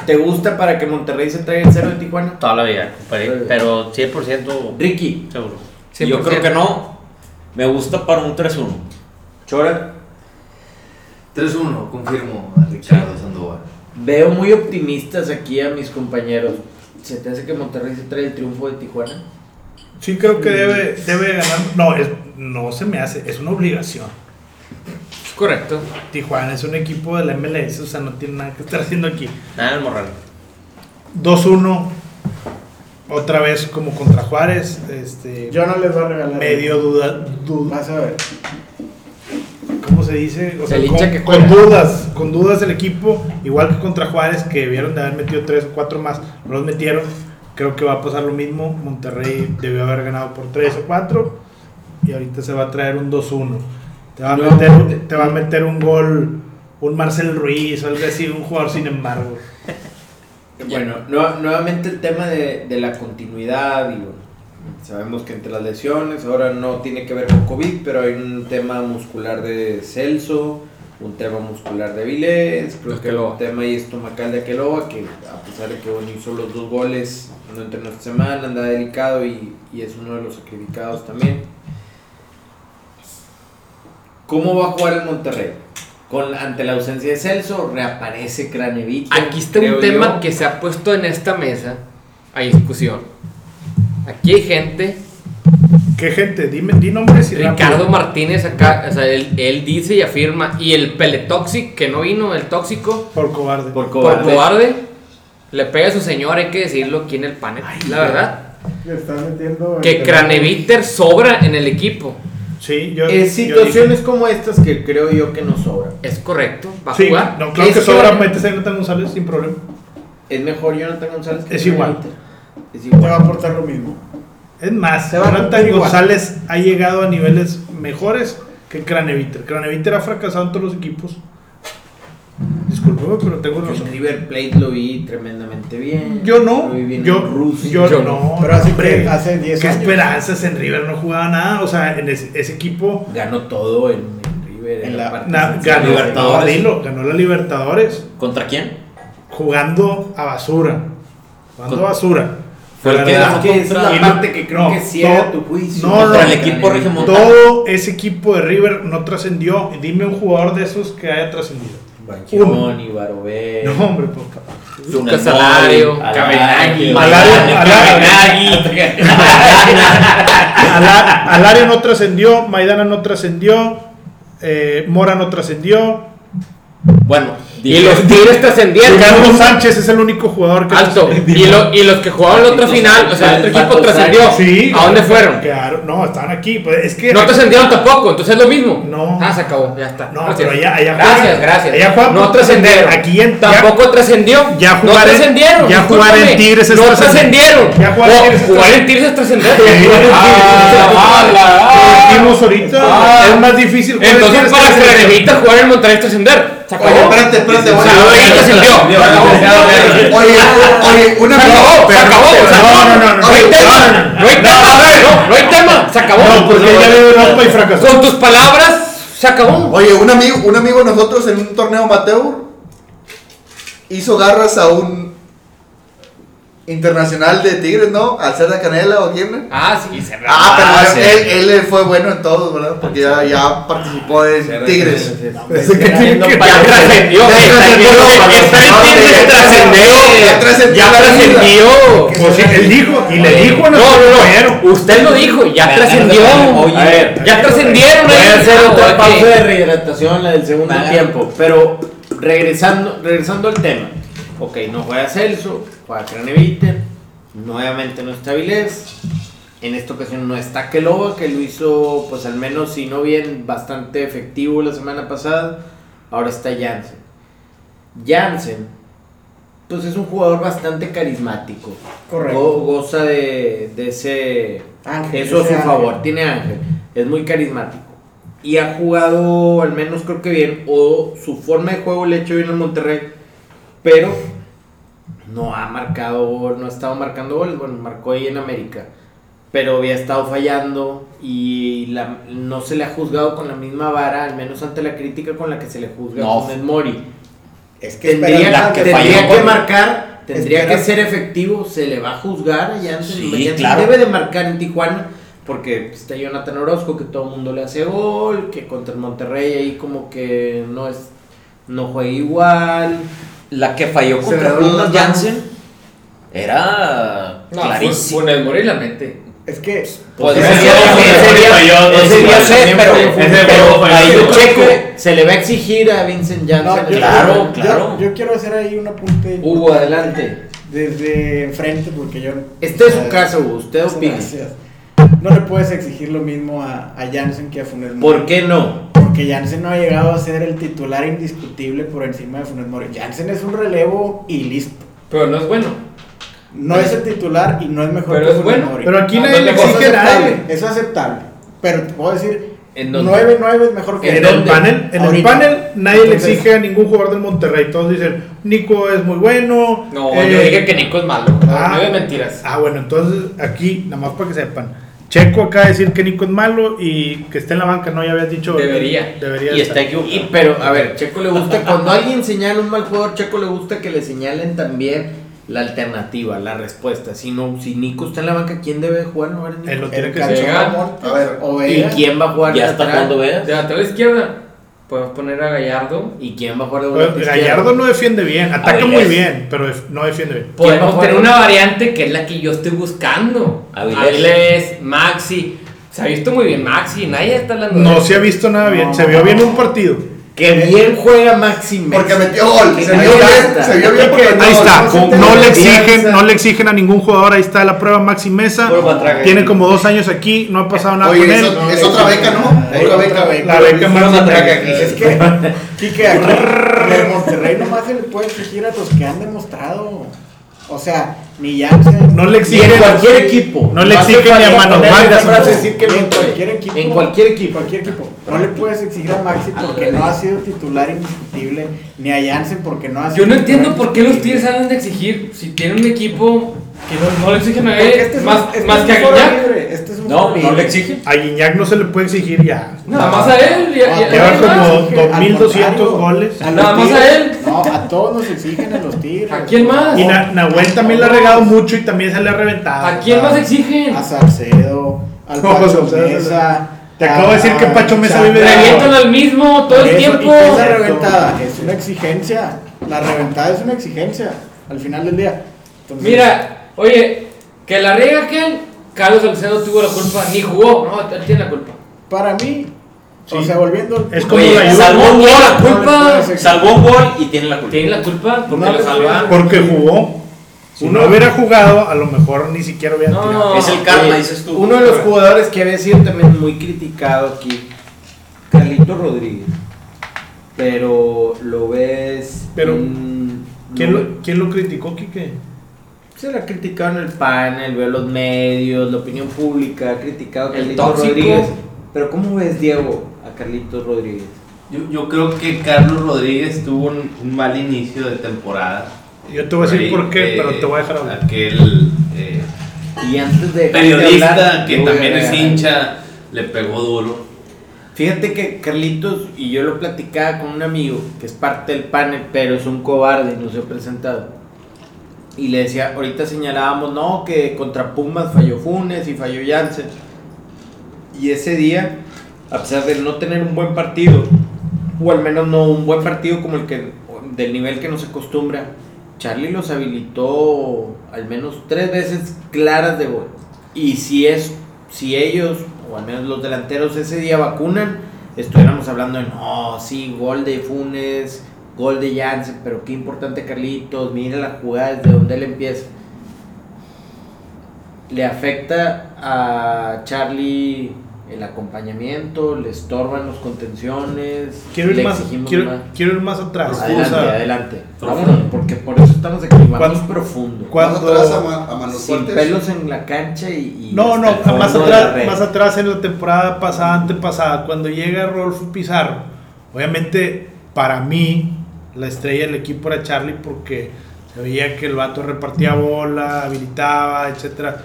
Speaker 1: ¿Te gusta para que Monterrey se traiga el cero de Tijuana?
Speaker 6: Toda la vida, pero 100%
Speaker 1: Ricky,
Speaker 6: seguro.
Speaker 7: Yo creo que no. Me gusta para un 3-1.
Speaker 1: Chora.
Speaker 8: 3-1, confirmo a Ricardo Sandoval.
Speaker 1: Veo muy optimistas aquí a mis compañeros. ¿Se te hace que Monterrey se trae el triunfo de Tijuana?
Speaker 2: Sí creo que debe, debe ganar. No, es, no se me hace, es una obligación.
Speaker 4: Es correcto.
Speaker 2: Tijuana es un equipo de la MLS, o sea, no tiene nada que estar haciendo aquí.
Speaker 6: Nada, el morral.
Speaker 2: 2-1, otra vez como contra Juárez. Este,
Speaker 5: Yo no les voy a regalar.
Speaker 2: medio duda, du-
Speaker 5: Vas a ver.
Speaker 2: ¿cómo se dice? O sea,
Speaker 4: El
Speaker 2: con,
Speaker 4: que
Speaker 2: con
Speaker 4: juega.
Speaker 2: dudas, con dudas el equipo, igual que contra Juárez, que vieron de haber metido 3 o 4 más, no los metieron. Creo que va a pasar lo mismo. Monterrey debió haber ganado por 3 o 4 y ahorita se va a traer un 2-1. Te va a
Speaker 1: No,
Speaker 2: meter,
Speaker 1: te-
Speaker 2: te va a meter un gol, un Marcel Ruiz o algo así, un jugador sin embargo.
Speaker 1: Bueno, nue- nuevamente el tema de, de la continuidad y bueno, sabemos que entre las lesiones, ahora no tiene que ver con COVID, pero hay un tema muscular de Celso, un tema muscular de Vilés, creo
Speaker 4: De
Speaker 1: que un tema ahí estomacal de Aqueloba, que a pesar de que bueno, hizo los dos goles, no entrenó esta semana, anda delicado y, y es uno de los sacrificados también. ¿Cómo va a jugar el Monterrey? Con, ante la ausencia de Celso, reaparece Cranevita.
Speaker 4: Aquí está un tema
Speaker 1: yo.
Speaker 4: que se ha puesto en esta mesa a discusión. Aquí hay gente,
Speaker 2: ¿Qué gente? Dime, di nombres y
Speaker 4: Ricardo
Speaker 2: rápido.
Speaker 4: Martínez acá, o sea, él, él dice y afirma, y el Peletoxic, que no vino, el tóxico,
Speaker 2: Por cobarde.
Speaker 1: Por
Speaker 4: por
Speaker 1: cobarde.
Speaker 4: le pega a su señor, hay que decirlo aquí en el panel, la verdad,
Speaker 5: Le están metiendo.
Speaker 4: que Craneviter sobra en el equipo,
Speaker 2: Sí, yo.
Speaker 1: Es
Speaker 2: yo
Speaker 1: situaciones como estas que creo yo que nos sobran.
Speaker 4: es correcto, va a
Speaker 2: Sí,
Speaker 4: jugar.
Speaker 2: no, creo
Speaker 1: Es
Speaker 2: que
Speaker 1: que-
Speaker 2: sobra metes a Jonathan González sin problema.
Speaker 1: Es mejor Jonathan González que
Speaker 2: Es igual.
Speaker 1: Es
Speaker 5: Te va a
Speaker 1: igual.
Speaker 5: aportar lo mismo.
Speaker 2: Es más, Jonathan. González ha llegado a niveles mejores que Craneviter. Craneviter ha fracasado en todos los equipos. Disculpeme, pero tengo razón.
Speaker 1: en River Plate lo vi tremendamente bien.
Speaker 2: Yo no,
Speaker 1: Lo vi bien
Speaker 2: yo,
Speaker 1: en Rusia.
Speaker 2: yo,
Speaker 4: Yo
Speaker 2: no.
Speaker 5: Pero así
Speaker 2: hombre,
Speaker 5: que hace 10
Speaker 2: ¿Qué
Speaker 5: años.
Speaker 2: esperanzas en River? No jugaba nada. O sea, en ese, ese equipo
Speaker 1: Ganó todo en, en River. En,
Speaker 5: En
Speaker 1: la,
Speaker 5: la-
Speaker 1: parte
Speaker 2: na- ganó,
Speaker 7: Libertadores.
Speaker 2: ganó la Libertadores
Speaker 7: ¿Contra quién?
Speaker 2: jugando a basura. Jugando a basura.
Speaker 7: Fue el
Speaker 2: La
Speaker 7: que
Speaker 1: Es que esa es la parte que creo
Speaker 2: no,
Speaker 1: que
Speaker 2: todo-
Speaker 1: tu juicio.
Speaker 2: no,
Speaker 7: Contra
Speaker 2: no,
Speaker 7: el equipo regiomontano.
Speaker 2: Todo ese equipo de River no trascendió. Dime un jugador de esos que haya trascendido.
Speaker 1: Banchoni, Barobé.
Speaker 2: No, hombre, pues.
Speaker 4: Lucas
Speaker 7: Funes
Speaker 4: Alario,
Speaker 7: Mori,
Speaker 1: Cabenagui.
Speaker 2: Alario,
Speaker 7: Cabenagui.
Speaker 2: Ala- Alario no trascendió, Maidana no trascendió, eh, Mora no trascendió.
Speaker 7: Bueno,
Speaker 4: y los Tigres trascendieron.
Speaker 2: Carlos Sánchez es el único jugador que
Speaker 4: Alto. Y, lo- y los que jugaban la otra final, o sea, el otro equipo trascendió.
Speaker 2: Sí,
Speaker 4: ¿A dónde fueron?
Speaker 2: No, estaban aquí. Pues es que
Speaker 4: No trascendieron tampoco, entonces es lo mismo.
Speaker 2: No.
Speaker 4: Ah, se acabó, ya está.
Speaker 2: No,
Speaker 4: Gracias.
Speaker 2: pero allá- allá
Speaker 4: Gracias, gracias.
Speaker 2: allá juegan
Speaker 4: no trascendieron.
Speaker 2: Aquí en-
Speaker 4: tampoco trascendió.
Speaker 2: ya
Speaker 4: no
Speaker 2: jugar en-
Speaker 4: trascendieron.
Speaker 2: ya jugar en. Tigres es
Speaker 4: No trascendieron.
Speaker 2: Ya jugar en
Speaker 4: No,
Speaker 2: Tigres es
Speaker 4: jugar en. Tigres es trascender. Ah,
Speaker 2: ahorita,
Speaker 4: Ah.
Speaker 2: es más difícil.
Speaker 4: Entonces para
Speaker 2: que
Speaker 4: jugar en Monterrey es trascender.
Speaker 3: Oye, espérate, espérate, bueno. Oye, oye, una
Speaker 4: Se acabó, se acabó.
Speaker 2: No, no, no, no,
Speaker 4: no hay tema.
Speaker 2: no,
Speaker 4: hay tema. No, hay tema. Se acabó.
Speaker 2: No, porque ya en Europa y fracasó.
Speaker 4: Con tus palabras, se acabó.
Speaker 3: Oye, un amigo, un amigo de nosotros en un torneo amateur hizo garras a un internacional de Tigres, ¿no? Al ser de Canela o quién.
Speaker 4: Ah, sí, se
Speaker 3: Ah, pero
Speaker 6: Ah,
Speaker 3: él,
Speaker 6: sí.
Speaker 3: él, él fue bueno en todos, ¿verdad? Porque ya, ya participó en Tigres.
Speaker 2: Ese que
Speaker 6: trascendió,
Speaker 3: Ya trascendió, ya trascendió.
Speaker 2: Pues él dijo, y le dijo a
Speaker 6: No, no, no. Usted lo dijo, ya trascendió.
Speaker 7: agarras de- Oye,
Speaker 6: A ver, ya trascendieron.
Speaker 1: Voy a hacer otra pausa de rehidratación, la del segundo tiempo. Pero regresando, regresando al tema. Ok, no juega Celso, juega Craneviter. Nuevamente no está Vilés. En esta ocasión no está Keloba, que lo hizo, pues al menos, si no bien, bastante efectivo la semana pasada. Ahora está Jansen. Jansen, pues es un jugador bastante carismático.
Speaker 5: Correcto.
Speaker 1: Go- goza de, de ese
Speaker 5: Ángel,
Speaker 1: eso a su
Speaker 5: ángel.
Speaker 1: favor, tiene ángel, es muy carismático. Y ha jugado, al menos creo que bien, o su forma de juego le ha hecho bien al Monterrey, pero no ha marcado, no ha estado marcando goles, bueno, marcó ahí en América, pero había estado fallando y la- no se le ha juzgado con la misma vara, al menos ante la crítica con la que se le juzga
Speaker 7: No.
Speaker 1: a Funes Mori.
Speaker 5: Es que
Speaker 1: Tendría,
Speaker 7: que
Speaker 1: tendría
Speaker 7: falló
Speaker 1: que
Speaker 7: con-
Speaker 1: marcar, tendría
Speaker 5: Espera.
Speaker 1: que ser efectivo, se le va a juzgar a Jansen.
Speaker 7: Sí, claro.
Speaker 1: debe de marcar en Tijuana, porque está Jonathan Orozco, que todo el mundo le hace gol, que contra el Monterrey ahí como que no es no juega igual.
Speaker 7: La que falló contra
Speaker 3: manos.
Speaker 7: Jansen era
Speaker 4: No,
Speaker 7: clarísimo.
Speaker 4: Funes Mori la mete.
Speaker 5: Es que
Speaker 7: Pues
Speaker 1: Ese
Speaker 7: ese
Speaker 1: día- sé, pero,
Speaker 8: falló, ese
Speaker 1: pero
Speaker 8: juego falló,
Speaker 1: ahí yo checo, se le va a exigir a Vincent Janssen.
Speaker 7: Claro,
Speaker 5: yo-
Speaker 7: claro.
Speaker 5: Yo, quiero hacer ahí un apunte
Speaker 1: Hugo, adelante.
Speaker 5: desde enfrente porque yo.
Speaker 1: Este es su caso, Hugo, usted opina.
Speaker 5: gracias. No le puedes exigir lo mismo a, a Jansen que a Funes Mori.
Speaker 1: ¿Por qué no?
Speaker 5: Porque Jansen no ha llegado a ser el titular indiscutible por encima de Funes Mori. Jansen es un relevo y listo.
Speaker 4: Pero no es bueno.
Speaker 5: No es el titular y no es mejor
Speaker 4: Pero
Speaker 5: que
Speaker 4: es
Speaker 5: Funes
Speaker 4: bueno.
Speaker 5: Mori.
Speaker 2: Pero aquí nadie
Speaker 4: no
Speaker 2: le exige a nadie.
Speaker 5: Es aceptable. Pero te puedo decir,
Speaker 1: ¿En dónde?
Speaker 5: 9-9 es mejor que
Speaker 1: ¿En
Speaker 2: el panel, en el panel nadie
Speaker 5: Entonces-
Speaker 2: le exige a ningún jugador del Monterrey. Todos dicen, Nico es muy bueno.
Speaker 4: No,
Speaker 2: eh,
Speaker 4: yo dije que Nico es malo.
Speaker 2: ah.
Speaker 4: No mentiras.
Speaker 2: Ah, bueno, entonces aquí, nada más para que sepan. Checo acaba de decir que Nico es malo y que esté en la banca, no, ya habías dicho.
Speaker 4: Debería.
Speaker 2: Debería
Speaker 7: Y
Speaker 2: estar.
Speaker 7: está equivocado.
Speaker 1: Y, pero, a ver, Checo le gusta, cuando alguien señala un mal jugador, Checo le gusta que le señalen también la alternativa, la respuesta. Si no, si Nico está en la banca, ¿quién debe jugar? No.
Speaker 2: Él lo tiene
Speaker 5: El
Speaker 2: que
Speaker 5: Montes
Speaker 3: A ver,
Speaker 5: o
Speaker 1: ¿Y quién va a jugar
Speaker 7: Ya
Speaker 1: de
Speaker 7: está
Speaker 1: lateral?
Speaker 7: jugando veas.
Speaker 4: De lateral izquierda, podemos poner a Gallardo.
Speaker 1: ¿Y quién va a jugar de
Speaker 2: Bueno,
Speaker 1: volante
Speaker 2: Gallardo
Speaker 1: izquierdo?
Speaker 2: no defiende bien, ataca
Speaker 7: Avilés.
Speaker 2: muy bien, pero no defiende bien.
Speaker 1: ¿Quién va a
Speaker 4: Podemos tener una variante que es la que yo estoy buscando.
Speaker 7: Avilés.
Speaker 4: Avilés, Maxi. Se ha visto muy bien Maxi, nadie está hablando de
Speaker 2: No se ha visto nada bien,
Speaker 5: No.
Speaker 2: se vio bien un partido.
Speaker 1: Que bien juega Maxi Mesa.
Speaker 3: Porque metió gol.
Speaker 1: Que
Speaker 3: Se vio bien. Se vio bien porque
Speaker 2: Ahí está,
Speaker 5: no
Speaker 2: le exigen, no le exigen a ningún jugador, ahí está la prueba Maxi Mesa. Tiene como dos años aquí, no ha pasado nada
Speaker 3: Oye,
Speaker 2: con él.
Speaker 3: es otra beca, ¿no? Otra beca.
Speaker 5: beca.
Speaker 2: La beca
Speaker 6: matraca
Speaker 2: Mesa.
Speaker 6: aquí.
Speaker 5: Es que, Quique, aquí el Monterrey nomás se le puede exigir a los que han demostrado. O sea, ni Jansen.
Speaker 2: No le exigen
Speaker 1: en cualquier equipo.
Speaker 2: No le exigen ni a
Speaker 1: falta
Speaker 2: manos
Speaker 1: poner esa
Speaker 2: bajas,
Speaker 1: frase,
Speaker 2: no.
Speaker 1: decir que
Speaker 5: en cualquier equipo.
Speaker 1: En cualquier equipo.
Speaker 5: cualquier equipo. No le puedes exigir a Maxi porque no ha sido titular indiscutible, ni a Jansen porque no ha sido
Speaker 4: Yo no entiendo por qué los. Tigres hablan de exigir si tienen un equipo que no, no le exigen a él,
Speaker 5: este es
Speaker 4: más,
Speaker 5: un- este
Speaker 4: más
Speaker 5: es
Speaker 4: que a Guiñac.
Speaker 5: libre, Este es un
Speaker 7: No, le exigen.
Speaker 2: A Guiñac no se le puede exigir ya.
Speaker 4: Nada más a él. y a- y a-
Speaker 2: Lleva
Speaker 4: y a-
Speaker 2: como
Speaker 5: Al
Speaker 2: 2200
Speaker 5: contrario,
Speaker 2: goles.
Speaker 4: Nada más a él.
Speaker 5: No, a todos nos exigen a los Tigres.
Speaker 4: ¿A quién más?
Speaker 2: Y Na- Nahuel también le ha regado mucho y también se le ha reventado.
Speaker 4: ¿A quién más exigen?
Speaker 5: A Salcedo, al
Speaker 2: No,
Speaker 5: Pacho Mesa.
Speaker 2: Te acabo de decir que Pacho Mesa vive de-
Speaker 4: Revientan al mismo todo el tiempo.
Speaker 5: ¿Y qué es la reventada? Es una exigencia. La reventada es una exigencia al final del día. Entonces,
Speaker 4: Mira, oye, que la riega aquel, Carlos Salcedo tuvo la culpa, ni jugó, no, él tiene la culpa.
Speaker 5: Para mí, o
Speaker 2: Sí.
Speaker 5: sea, volviendo.
Speaker 2: Es como
Speaker 7: Oye,
Speaker 2: la
Speaker 7: salvó un gol.
Speaker 4: la culpa.
Speaker 7: Salvó un gol y tiene la culpa.
Speaker 4: Tiene la culpa porque
Speaker 5: No,
Speaker 4: lo
Speaker 5: no,
Speaker 4: salva.
Speaker 2: Porque jugó. Si no hubiera jugado, a lo mejor ni siquiera hubiera
Speaker 4: No.
Speaker 2: tirado.
Speaker 7: Es el karma, dices tú.
Speaker 1: Uno de los jugadores que había sido también muy criticado aquí, Carlito Rodríguez. Pero lo ves.
Speaker 2: Pero, ¿Quién
Speaker 1: lo-
Speaker 2: lo, ¿Quién lo criticó, Quique?
Speaker 1: Se le ha criticado en el panel, veo los medios, la opinión pública, ha criticado a
Speaker 4: El
Speaker 1: Carlito
Speaker 4: tóxico.
Speaker 1: Rodríguez. Pero ¿cómo ves, Diego, a Carlitos Rodríguez?
Speaker 8: Yo, yo creo que Carlos Rodríguez tuvo un, un mal inicio de temporada.
Speaker 2: Yo te voy a decir por qué,
Speaker 8: eh,
Speaker 2: pero te voy a dejar hablar.
Speaker 8: Aquel eh,
Speaker 1: Y antes de.
Speaker 8: periodista
Speaker 1: de hablar,
Speaker 8: que también es hincha le pegó duro.
Speaker 1: Fíjate que Carlitos, y yo lo platicaba con un amigo que es parte del panel, pero es un cobarde y no se ha presentado. Y le decía, ahorita señalábamos, no, que contra Pumas falló Funes y falló Jansen. Y ese día, a pesar de no tener un buen partido, o al menos no un buen partido como el que, del nivel que nos acostumbra, Charlie los habilitó al menos tres veces claras de gol. Y si es, si ellos, o al menos los delanteros ese día vacunan, estuviéramos hablando de, no, sí, gol de Funes, gol de Jansen, pero qué importante Carlitos, mira la jugada desde donde él empieza. Le afecta a Charlie el acompañamiento, le estorban los contenciones,
Speaker 2: Quiero ir,
Speaker 1: le
Speaker 2: más, quiero,
Speaker 1: más.
Speaker 2: quiero ir más atrás.
Speaker 1: Adelante,
Speaker 2: O sea,
Speaker 1: adelante. Vámonos, porque por eso estamos aquí, vamos
Speaker 2: Cuando-
Speaker 1: profundo.
Speaker 2: cuando-
Speaker 3: Más atrás a, ma- a manos
Speaker 1: Sin
Speaker 3: fuertes.
Speaker 1: pelos en la cancha y... y
Speaker 2: No, no, más atrás, más atrás en la temporada pasada, antepasada, cuando llega Rolfo Pizarro, obviamente para mí la estrella del equipo era Charlie porque se veía que el vato repartía bola, habilitaba, etcétera.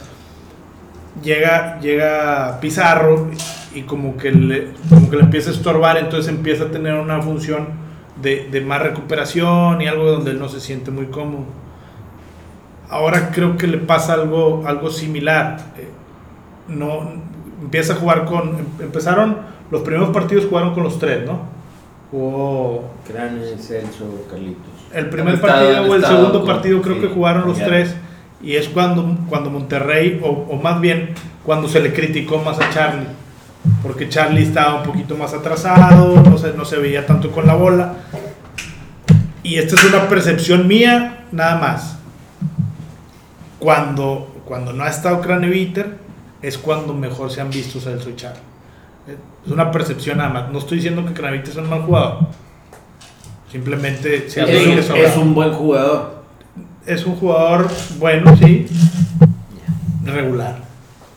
Speaker 2: Llega, llega Pizarro y como que, le, como que le empieza a estorbar, entonces empieza a tener una función de, de más recuperación y algo donde él no se siente muy cómodo. Ahora creo que le pasa algo, algo similar. Eh, no empieza a jugar con em- empezaron los primeros partidos jugaron con los tres no Jugó
Speaker 1: Crane, Celso, Carlitos.
Speaker 2: el primer
Speaker 8: estado-
Speaker 2: partido o el segundo
Speaker 8: con-
Speaker 2: partido creo
Speaker 8: sí,
Speaker 2: que jugaron los
Speaker 8: ya.
Speaker 2: tres y es cuando cuando Monterrey o, o más bien cuando se le criticó más a Charlie porque Charlie estaba un poquito más atrasado no se, no se veía tanto con la bola y esta es una percepción mía nada más cuando, cuando no ha estado Craneviter es cuando mejor se han visto Celso y Charlie. Es una percepción nada más. No estoy diciendo que Craneviter es un mal jugador. Simplemente se
Speaker 1: Es, es un buen jugador.
Speaker 2: Es un jugador bueno, sí. Regular.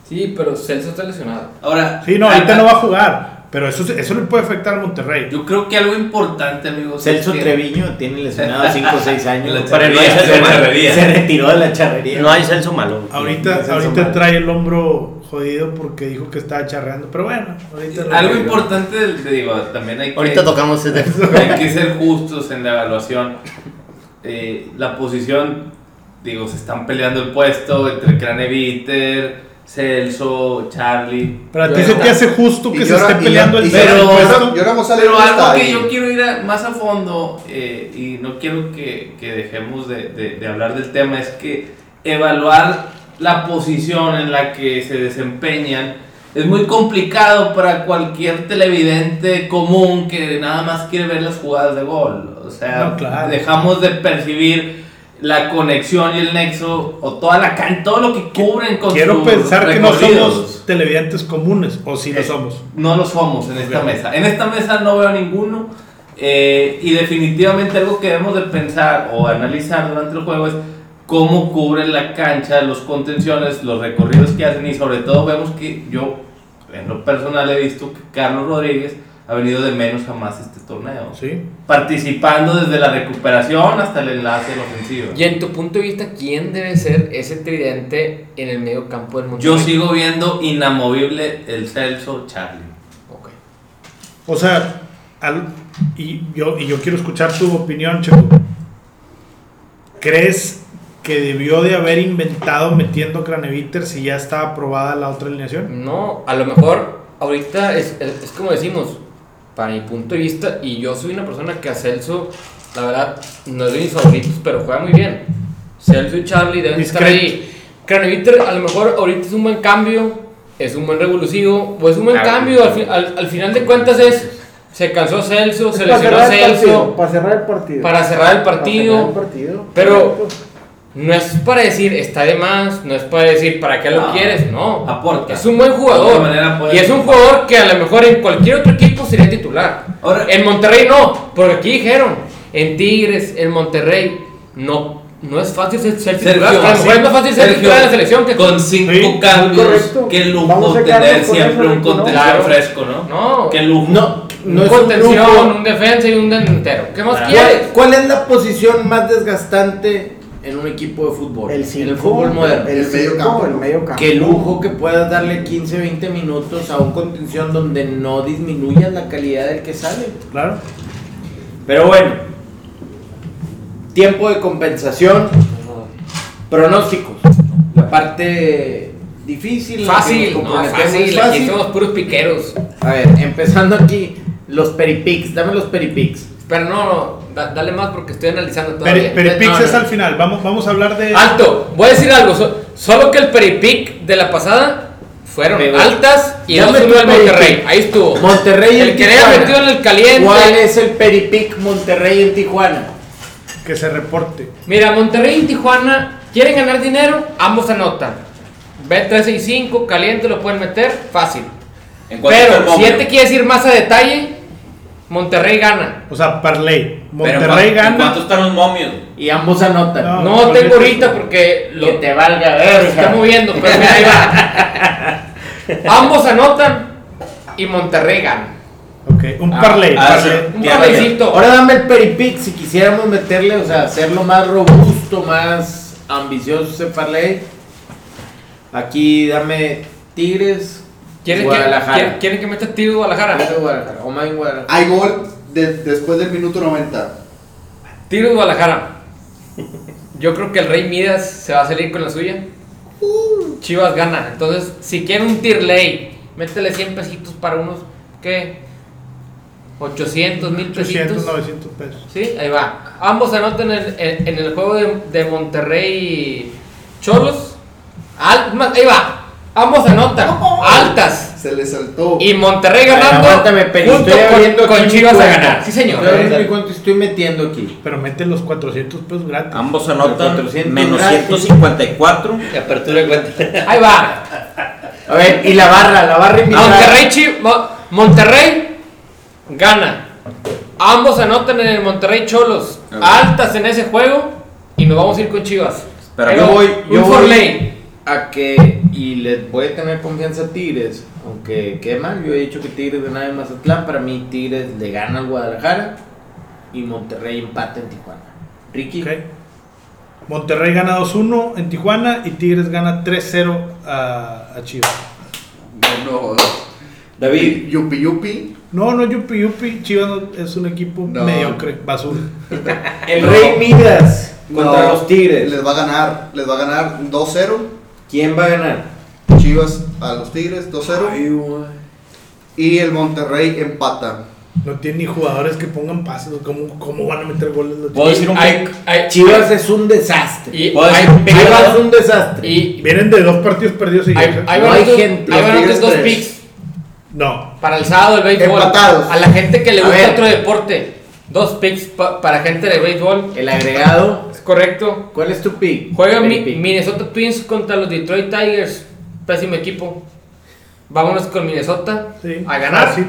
Speaker 4: Sí, pero Celso está lesionado.
Speaker 8: Ahora,
Speaker 2: Sí, no, ahorita no va a jugar. Pero eso, eso le puede afectar al Monterrey.
Speaker 8: Yo creo que algo importante, amigos.
Speaker 1: Celso
Speaker 8: que-
Speaker 1: Treviño tiene lesionado 5 o 6 años.
Speaker 8: La
Speaker 6: Pero no hay
Speaker 8: charrería, charrería.
Speaker 1: Se retiró de la charrería.
Speaker 6: No hay Celso malo.
Speaker 2: Ahorita,
Speaker 1: Celso
Speaker 2: ahorita
Speaker 1: Malo.
Speaker 2: trae el hombro jodido porque dijo que estaba charreando. Pero bueno, ahorita lo
Speaker 8: Algo
Speaker 2: arregla.
Speaker 8: importante, te digo, también hay que,
Speaker 6: Ahorita tocamos ese tema.
Speaker 8: hay que ser justos en la evaluación. Eh, la posición, digo, se están peleando el puesto entre Craneviter, Celso, Charlie.
Speaker 2: Pero a ti se te hace justo que se esté peleando el
Speaker 8: pero- Pero algo que
Speaker 3: ahí.
Speaker 8: yo quiero ir a- más a fondo eh, y no quiero que, que dejemos de, de- de hablar del tema es que evaluar la posición en la que se desempeñan es muy complicado para cualquier televidente común que nada más quiere ver las jugadas de gol. O sea,
Speaker 2: No, claro.
Speaker 8: dejamos de percibir la conexión y el nexo o toda la can todo lo que cubren con
Speaker 2: Quiero pensar que no somos televidentes comunes, o si lo
Speaker 8: Eh,
Speaker 2: somos.
Speaker 8: No lo somos en esta mesa. En esta mesa no veo ninguno. eh, y definitivamente algo que debemos de pensar o analizar durante el juego es cómo cubren la cancha, los contenciones, los recorridos que hacen y sobre todo vemos que yo en lo personal he visto que Carlos Rodríguez ha venido de menos a más este torneo.
Speaker 2: Sí.
Speaker 8: Participando desde la recuperación hasta el enlace del ofensivo.
Speaker 4: Y en tu punto de vista, ¿quién debe ser ese tridente en el medio campo del Monterrey?
Speaker 8: Yo sigo viendo inamovible el Celso Charlie.
Speaker 4: Ok.
Speaker 2: O sea, al- y, yo, y yo quiero escuchar tu opinión, Checo. ¿Crees que debió de haber inventado metiendo Craneviter si ya estaba aprobada la otra alineación?
Speaker 4: No, a lo mejor ahorita es, es, es como decimos, para mi punto de vista, y yo soy una persona que a Celso, la verdad, no es de mis favoritos, pero juega muy bien. Celso y Charlie deben estar
Speaker 2: Discreto.
Speaker 4: ahí. Craneviter a lo mejor ahorita es un buen cambio, es un buen revulsivo, o es un buen
Speaker 6: Ah,
Speaker 4: cambio, al, fi- al, al final de cuentas es, se cansó Celso, se lesionó
Speaker 5: el partido.
Speaker 4: Celso,
Speaker 5: Para cerrar el partido.
Speaker 4: para cerrar el partido.
Speaker 5: Para cerrar el partido.
Speaker 4: Pero-
Speaker 5: Correcto.
Speaker 4: No es para decir está de más, no es para decir para qué lo
Speaker 8: No,
Speaker 4: quieres, no.
Speaker 8: aporta.
Speaker 4: Es un buen jugador. y es un jugador que a lo mejor en cualquier otro equipo sería titular.
Speaker 8: Ahora-
Speaker 4: en Monterrey no, porque aquí dijeron, en Tigres, en Monterrey, no, no es fácil ser, ser
Speaker 8: Sergio,
Speaker 4: titular. A lo mejor
Speaker 8: sí.
Speaker 4: es más fácil ser
Speaker 8: Sergio,
Speaker 4: titular en la selección que
Speaker 8: Con cinco
Speaker 2: Sí,
Speaker 8: cambios,
Speaker 5: correcto.
Speaker 8: qué lujo tener siempre un
Speaker 5: ¿no?
Speaker 8: contención
Speaker 4: Claro.
Speaker 8: fresco, ¿no?
Speaker 4: No,
Speaker 8: Qué lujo.
Speaker 1: No, no
Speaker 4: un
Speaker 1: es un
Speaker 4: contención,
Speaker 1: lujo.
Speaker 4: un defensa y un delantero. ¿Qué más
Speaker 8: Claro.
Speaker 4: quieres?
Speaker 1: ¿Cuál, cuál es la posición más desgastante en un equipo de fútbol?
Speaker 5: El
Speaker 1: en el
Speaker 5: cinco,
Speaker 1: fútbol moderno.
Speaker 5: El,
Speaker 3: El medio
Speaker 5: cinco,
Speaker 3: campo,
Speaker 5: el medio campo.
Speaker 1: Qué lujo que puedas darle 15, 20 minutos a un contención donde no disminuyas la calidad del que sale.
Speaker 2: Claro.
Speaker 1: Pero bueno, tiempo de compensación. Pronósticos. La parte difícil.
Speaker 4: Fácil, no, fácil.
Speaker 1: fácil.
Speaker 4: Aquí somos puros piqueros.
Speaker 1: A ver, empezando aquí, los peripics. Dame los peripics.
Speaker 4: Pero no, no, da- dale más porque estoy analizando
Speaker 2: Peri-
Speaker 4: todavía.
Speaker 2: Peripix
Speaker 1: No, no.
Speaker 2: es al final. Vamos, vamos a hablar de.
Speaker 4: Alto, voy a decir algo. so- solo que el peripic de la pasada fueron
Speaker 1: Pero-
Speaker 4: altas y
Speaker 1: Dame
Speaker 4: 2
Speaker 1: tu
Speaker 4: del Monterrey. Ahí estuvo.
Speaker 1: Monterrey
Speaker 4: El
Speaker 1: en
Speaker 4: que le
Speaker 1: Tijuana.
Speaker 4: haya metido en el caliente.
Speaker 1: ¿Cuál es el peripic Monterrey en Tijuana?
Speaker 2: Que se reporte.
Speaker 4: Mira, Monterrey y Tijuana quieren ganar dinero, ambos anotan. B365, caliente, lo pueden meter, fácil.
Speaker 7: ¿En cuánto está el
Speaker 4: Pero si él te quiere decir más a detalle, Monterrey gana.
Speaker 2: O sea, Parley.
Speaker 7: Pero ¿en
Speaker 2: Monterrey
Speaker 7: cuánto- ¿en
Speaker 2: gana.
Speaker 7: ¿Cuánto están los momios?
Speaker 1: Y ambos anotan.
Speaker 2: No.
Speaker 4: No
Speaker 2: por
Speaker 4: tengo
Speaker 2: eso-
Speaker 4: ahorita porque lo
Speaker 1: Que te valga
Speaker 4: se está moviendo, pero mira, ahí va. Ambos anotan y Monterrey gana.
Speaker 2: Ok, un
Speaker 7: Ah,
Speaker 2: Parley.
Speaker 7: ah.
Speaker 4: Un
Speaker 7: Ya,
Speaker 4: parlaycito.
Speaker 1: Ahora dame el peripic si quisiéramos meterle, o sea, hacerlo más robusto, más ambicioso ese parlay. Aquí dame Tigres,
Speaker 4: ¿Quieren que,
Speaker 1: Guadalajara.
Speaker 4: quieren- quieren que meta tiro Guadalajara?
Speaker 1: Tigres, Guadalajara, o en Guadalajara.
Speaker 3: Hay gol de- después del minuto 90.
Speaker 4: Tigres Guadalajara. Yo creo que el Rey Midas se va a salir con la suya. Chivas gana. Entonces, si quieren un tier lay, métele 100 pesitos para unos, ¿qué? 800 mil
Speaker 2: 800,
Speaker 4: pesitos.
Speaker 2: 900 pesos.
Speaker 4: Sí, ahí va. Ambos anotan en, en- en el juego de, de Monterrey Cholos. Al- más, ahí va. Ambos anotan. Altas.
Speaker 3: Se le saltó.
Speaker 4: Y Monterrey ganando.
Speaker 1: aguántame, pero
Speaker 4: junto
Speaker 1: estoy
Speaker 4: con- Chivas a ganar. Sí, señor.
Speaker 1: Estoy y estoy metiendo aquí.
Speaker 2: Pero mete los 400 pesos gratis.
Speaker 7: Ambos anotan
Speaker 1: 400
Speaker 7: menos
Speaker 1: gratis.
Speaker 7: 154.
Speaker 6: De apertura de cuenta.
Speaker 4: Ahí va.
Speaker 1: A ver, y la barra, la barra invitada.
Speaker 4: Monterrey, Chi- Mo- Monterrey gana. Ambos anotan en el Monterrey Cholos. Altas en ese juego. Y nos vamos a ir con Chivas.
Speaker 7: Pero
Speaker 1: yo voy,
Speaker 4: un
Speaker 1: yo voy. A que, y les voy a tener confianza a Tigres, aunque quede mal, yo he dicho que Tigres gana en Mazatlán, para mí Tigres le gana al Guadalajara y Monterrey empata en Tijuana. Ricky.
Speaker 2: Monterrey gana 2-1 en Tijuana y Tigres gana 3-0 a, a Chivas.
Speaker 3: Bueno,
Speaker 1: David,
Speaker 3: Yupi Yupi.
Speaker 2: No, no, Yupi Yupi. Chivas no- es un equipo
Speaker 3: No.
Speaker 2: mediocre, basura.
Speaker 1: el
Speaker 3: No.
Speaker 1: Rey Midas contra
Speaker 3: No,
Speaker 1: los Tigres,
Speaker 3: Les va a ganar. Les va a ganar 2-0.
Speaker 1: ¿Quién va a ganar?
Speaker 3: Chivas a los Tigres 2-0. Y el Monterrey empata.
Speaker 2: No tiene ni jugadores que pongan pases. ¿Cómo, cómo van a meter goles los
Speaker 7: ¿Puedo
Speaker 2: Chivas?
Speaker 7: decir un
Speaker 4: Hay-
Speaker 7: pick?
Speaker 4: hay-
Speaker 1: Chivas es un desastre. Chivas es un desastre.
Speaker 4: y
Speaker 2: Vienen de dos partidos perdidos y
Speaker 4: hay, hay
Speaker 1: No hay gente.
Speaker 4: hay dos
Speaker 3: tres.
Speaker 4: picks
Speaker 2: No.
Speaker 4: para el sábado del béisbol.
Speaker 3: Empatados.
Speaker 4: A la gente que le gusta otro deporte. Dos picks pa- para gente de béisbol.
Speaker 1: El agregado,
Speaker 4: correcto.
Speaker 1: ¿cuál es tu pick?
Speaker 4: Juega
Speaker 1: El
Speaker 4: mi-
Speaker 1: pick.
Speaker 4: Minnesota Twins contra los Detroit Tigers. Pésimo equipo. Vámonos con Minnesota
Speaker 2: Sí.
Speaker 4: a ganar.
Speaker 2: Fácil.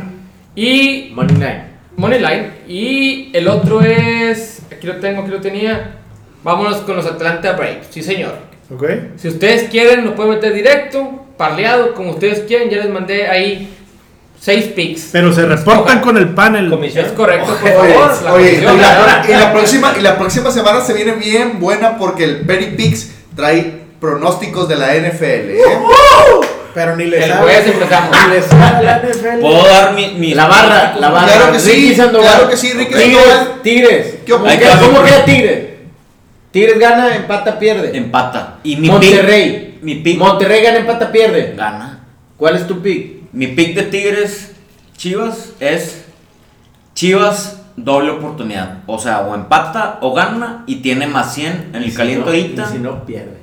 Speaker 4: Y
Speaker 1: Money Line.
Speaker 4: Moneyline. Y el otro es. Aquí lo tengo, aquí lo tenía. Vámonos con los Atlanta Braves. Sí, señor.
Speaker 2: ¿Ok?
Speaker 4: Si ustedes quieren, lo pueden meter directo, parleado, como ustedes quieren. Ya les mandé ahí seis picks.
Speaker 2: Pero se reportan con el panel.
Speaker 6: Comisión.
Speaker 4: Es correcto, por
Speaker 3: Oye,
Speaker 4: favor. la
Speaker 3: oye, y, la, y la próxima, y la próxima semana se viene bien buena porque el Penny Pix trae pronósticos de la NFL. ¿eh?
Speaker 5: Pero ni le
Speaker 4: El jueves empezamos.
Speaker 5: Ni le sabe la NFL.
Speaker 7: ¿Puedo dar mi, mi
Speaker 1: La barra, la barra.
Speaker 3: Claro que sí,
Speaker 1: Ricky Sandoval.
Speaker 3: claro que sí, Ricky
Speaker 1: Tigres,
Speaker 3: Sandoval.
Speaker 1: Tigres.
Speaker 3: ¿Qué
Speaker 1: ¿Cómo,
Speaker 7: Hay
Speaker 1: cómo queda Tigres? Tigres gana, empata, pierde.
Speaker 7: Empata. Y mi
Speaker 1: Monterrey.
Speaker 7: pick. Mi pick.
Speaker 1: Monterrey gana, empata, pierde.
Speaker 7: Gana.
Speaker 1: ¿Cuál es tu pick?
Speaker 7: Mi pick de Tigres Chivas es Chivas doble oportunidad. O sea, o empata o gana y tiene más 100 en el
Speaker 1: Si
Speaker 7: caliente
Speaker 1: no-
Speaker 7: ahorita.
Speaker 1: y Si no, pierde.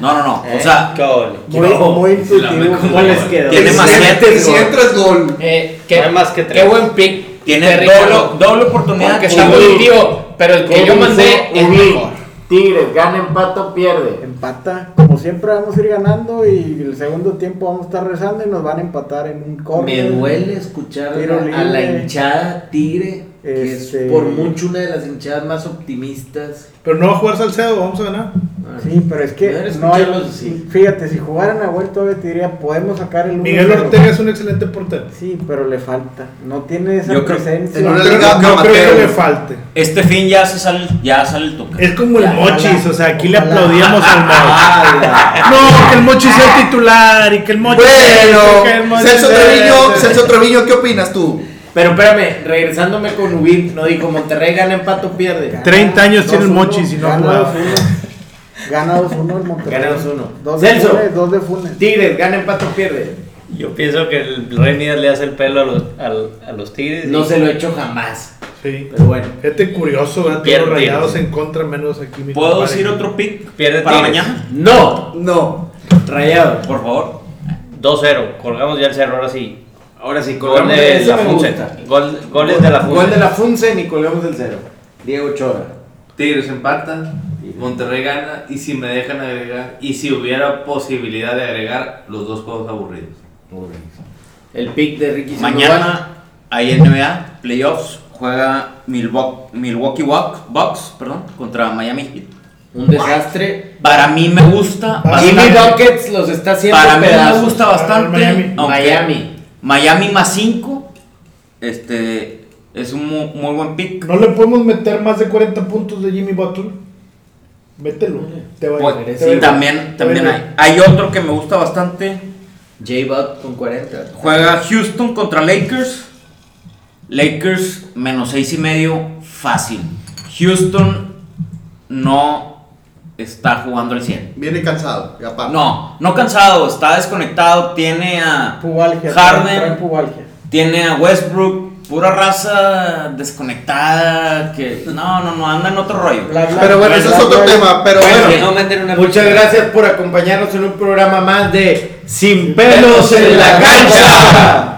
Speaker 7: No, no, no.
Speaker 1: Eh,
Speaker 7: O sea,
Speaker 6: Qué ole.
Speaker 5: Muy,
Speaker 1: No.
Speaker 5: muy intuitivo.
Speaker 1: ¿Cómo les quedó?
Speaker 7: Tiene más
Speaker 3: si-
Speaker 7: siete
Speaker 3: y si
Speaker 7: gol.
Speaker 3: entras gol.
Speaker 4: Eh, qué,
Speaker 6: No más que tres.
Speaker 4: qué buen pick.
Speaker 7: tiene
Speaker 4: de
Speaker 7: doble, doble oportunidad.
Speaker 4: Porque está positivo, pero el que yo mandé es mejor.
Speaker 1: Tigres gana, empata o pierde.
Speaker 5: Empata. Como siempre vamos a ir ganando y el segundo tiempo vamos a estar rezando y nos van a empatar en un corner.
Speaker 1: Me duele escuchar a, a la hinchada Tigre, que
Speaker 5: Este-
Speaker 1: es por mucho una de las hinchadas más optimistas.
Speaker 2: Pero no va a jugar Salcedo, vamos a ganar.
Speaker 5: Sí, pero es que no hay,
Speaker 1: así.
Speaker 5: fíjate, si jugaran a vuelta todavía te diría, podemos sacar el
Speaker 2: Miguel
Speaker 5: 1-0.
Speaker 2: Ortega es un excelente portero.
Speaker 5: Sí, pero le falta. No tiene esa
Speaker 7: Yo creo-
Speaker 5: presencia.
Speaker 3: en
Speaker 2: No, creo, no creo que le falte.
Speaker 7: Este fin ya se sale, ya sale el toque.
Speaker 2: Es como el
Speaker 5: Ya,
Speaker 2: Mochis,
Speaker 5: ojalá.
Speaker 2: o sea, aquí le aplaudíamos al Mochis. No, que el Mochis sea el titular y que el Mochis
Speaker 3: Bueno,
Speaker 2: Mochis
Speaker 3: Celso Treviño, Celso Treviño, ¿qué opinas tú?
Speaker 1: Pero espérame, regresándome con Ubik, no dijo Monterrey gana, empata o pierde.
Speaker 2: 30 años tiene el
Speaker 5: 2-1,
Speaker 2: Mochis y no ha jugado.
Speaker 5: 2-1. Gana 2-1 el Monterrey.
Speaker 1: Gana 2-1.
Speaker 5: Dos de
Speaker 1: Celso.
Speaker 5: Funes, dos de Funes.
Speaker 1: Tigres, gana, empate o pierde.
Speaker 6: Yo pienso que el Rey Midas le hace el pelo a los, al- a los Tigres.
Speaker 1: No
Speaker 6: y-
Speaker 1: se lo he hecho jamás.
Speaker 2: Sí.
Speaker 1: Pero bueno.
Speaker 2: Fíjate curioso, ¿verdad? Todos rayados en contra, menos aquí mi
Speaker 7: ¿Puedo
Speaker 2: compadre.
Speaker 7: decir otro pick
Speaker 6: Pierde
Speaker 7: para
Speaker 6: Tigres.
Speaker 7: mañana?
Speaker 1: No.
Speaker 5: No.
Speaker 1: Rayado.
Speaker 7: Por favor.
Speaker 6: 2-0. Colgamos ya el cerro, ahora sí.
Speaker 1: Ahora sí,
Speaker 6: Gol
Speaker 1: colgamos
Speaker 6: de
Speaker 1: ese
Speaker 6: la
Speaker 1: gusta.
Speaker 6: Gol, goles de la Funse.
Speaker 1: Gol de la Funsen y colgamos el cero. Diego Chora.
Speaker 8: Tigres empata, Monterrey gana y si me dejan agregar y si hubiera posibilidad de agregar los dos juegos aburridos.
Speaker 1: El pick de Ricky.
Speaker 7: Mañana hay NBA, playoffs, juega Milwaukee, Milwaukee Buck- Bucks, perdón, contra Miami Heat.
Speaker 1: Un desastre.
Speaker 7: Para mí me gusta
Speaker 1: Jimmy. Buckets los está haciendo
Speaker 7: Para mí
Speaker 1: pedazos.
Speaker 7: me gusta bastante.
Speaker 2: Miami.
Speaker 1: Miami.
Speaker 7: Miami más 5. Este es un mu- muy, buen pick.
Speaker 2: ¿No le podemos meter más de 40 puntos de Jimmy Butler? Mételo. Te va a
Speaker 7: Pues,
Speaker 2: ir,
Speaker 1: merecido.
Speaker 2: te va a ir.
Speaker 7: también también hay. Hay otro que me gusta bastante.
Speaker 1: J-Bot con 40.
Speaker 7: Juega Houston contra Lakers. Lakers menos seis y medio, fácil. Houston no está jugando al 100.
Speaker 3: Viene cansado, y aparte.
Speaker 7: No, no cansado, está desconectado. Tiene a
Speaker 5: Pubalgia.
Speaker 7: Harden.
Speaker 5: pubalgia.
Speaker 7: Tiene a Westbrook, pura raza desconectada. Que no, no, no, anda en otro rollo.
Speaker 5: Bla, bla,
Speaker 3: Pero bueno,
Speaker 5: bla,
Speaker 3: ese es otro
Speaker 5: bla.
Speaker 3: tema. Pero
Speaker 1: Bueno,
Speaker 6: no
Speaker 1: Muchas gracias por acompañarnos en un programa más de Sin pelos en la cancha.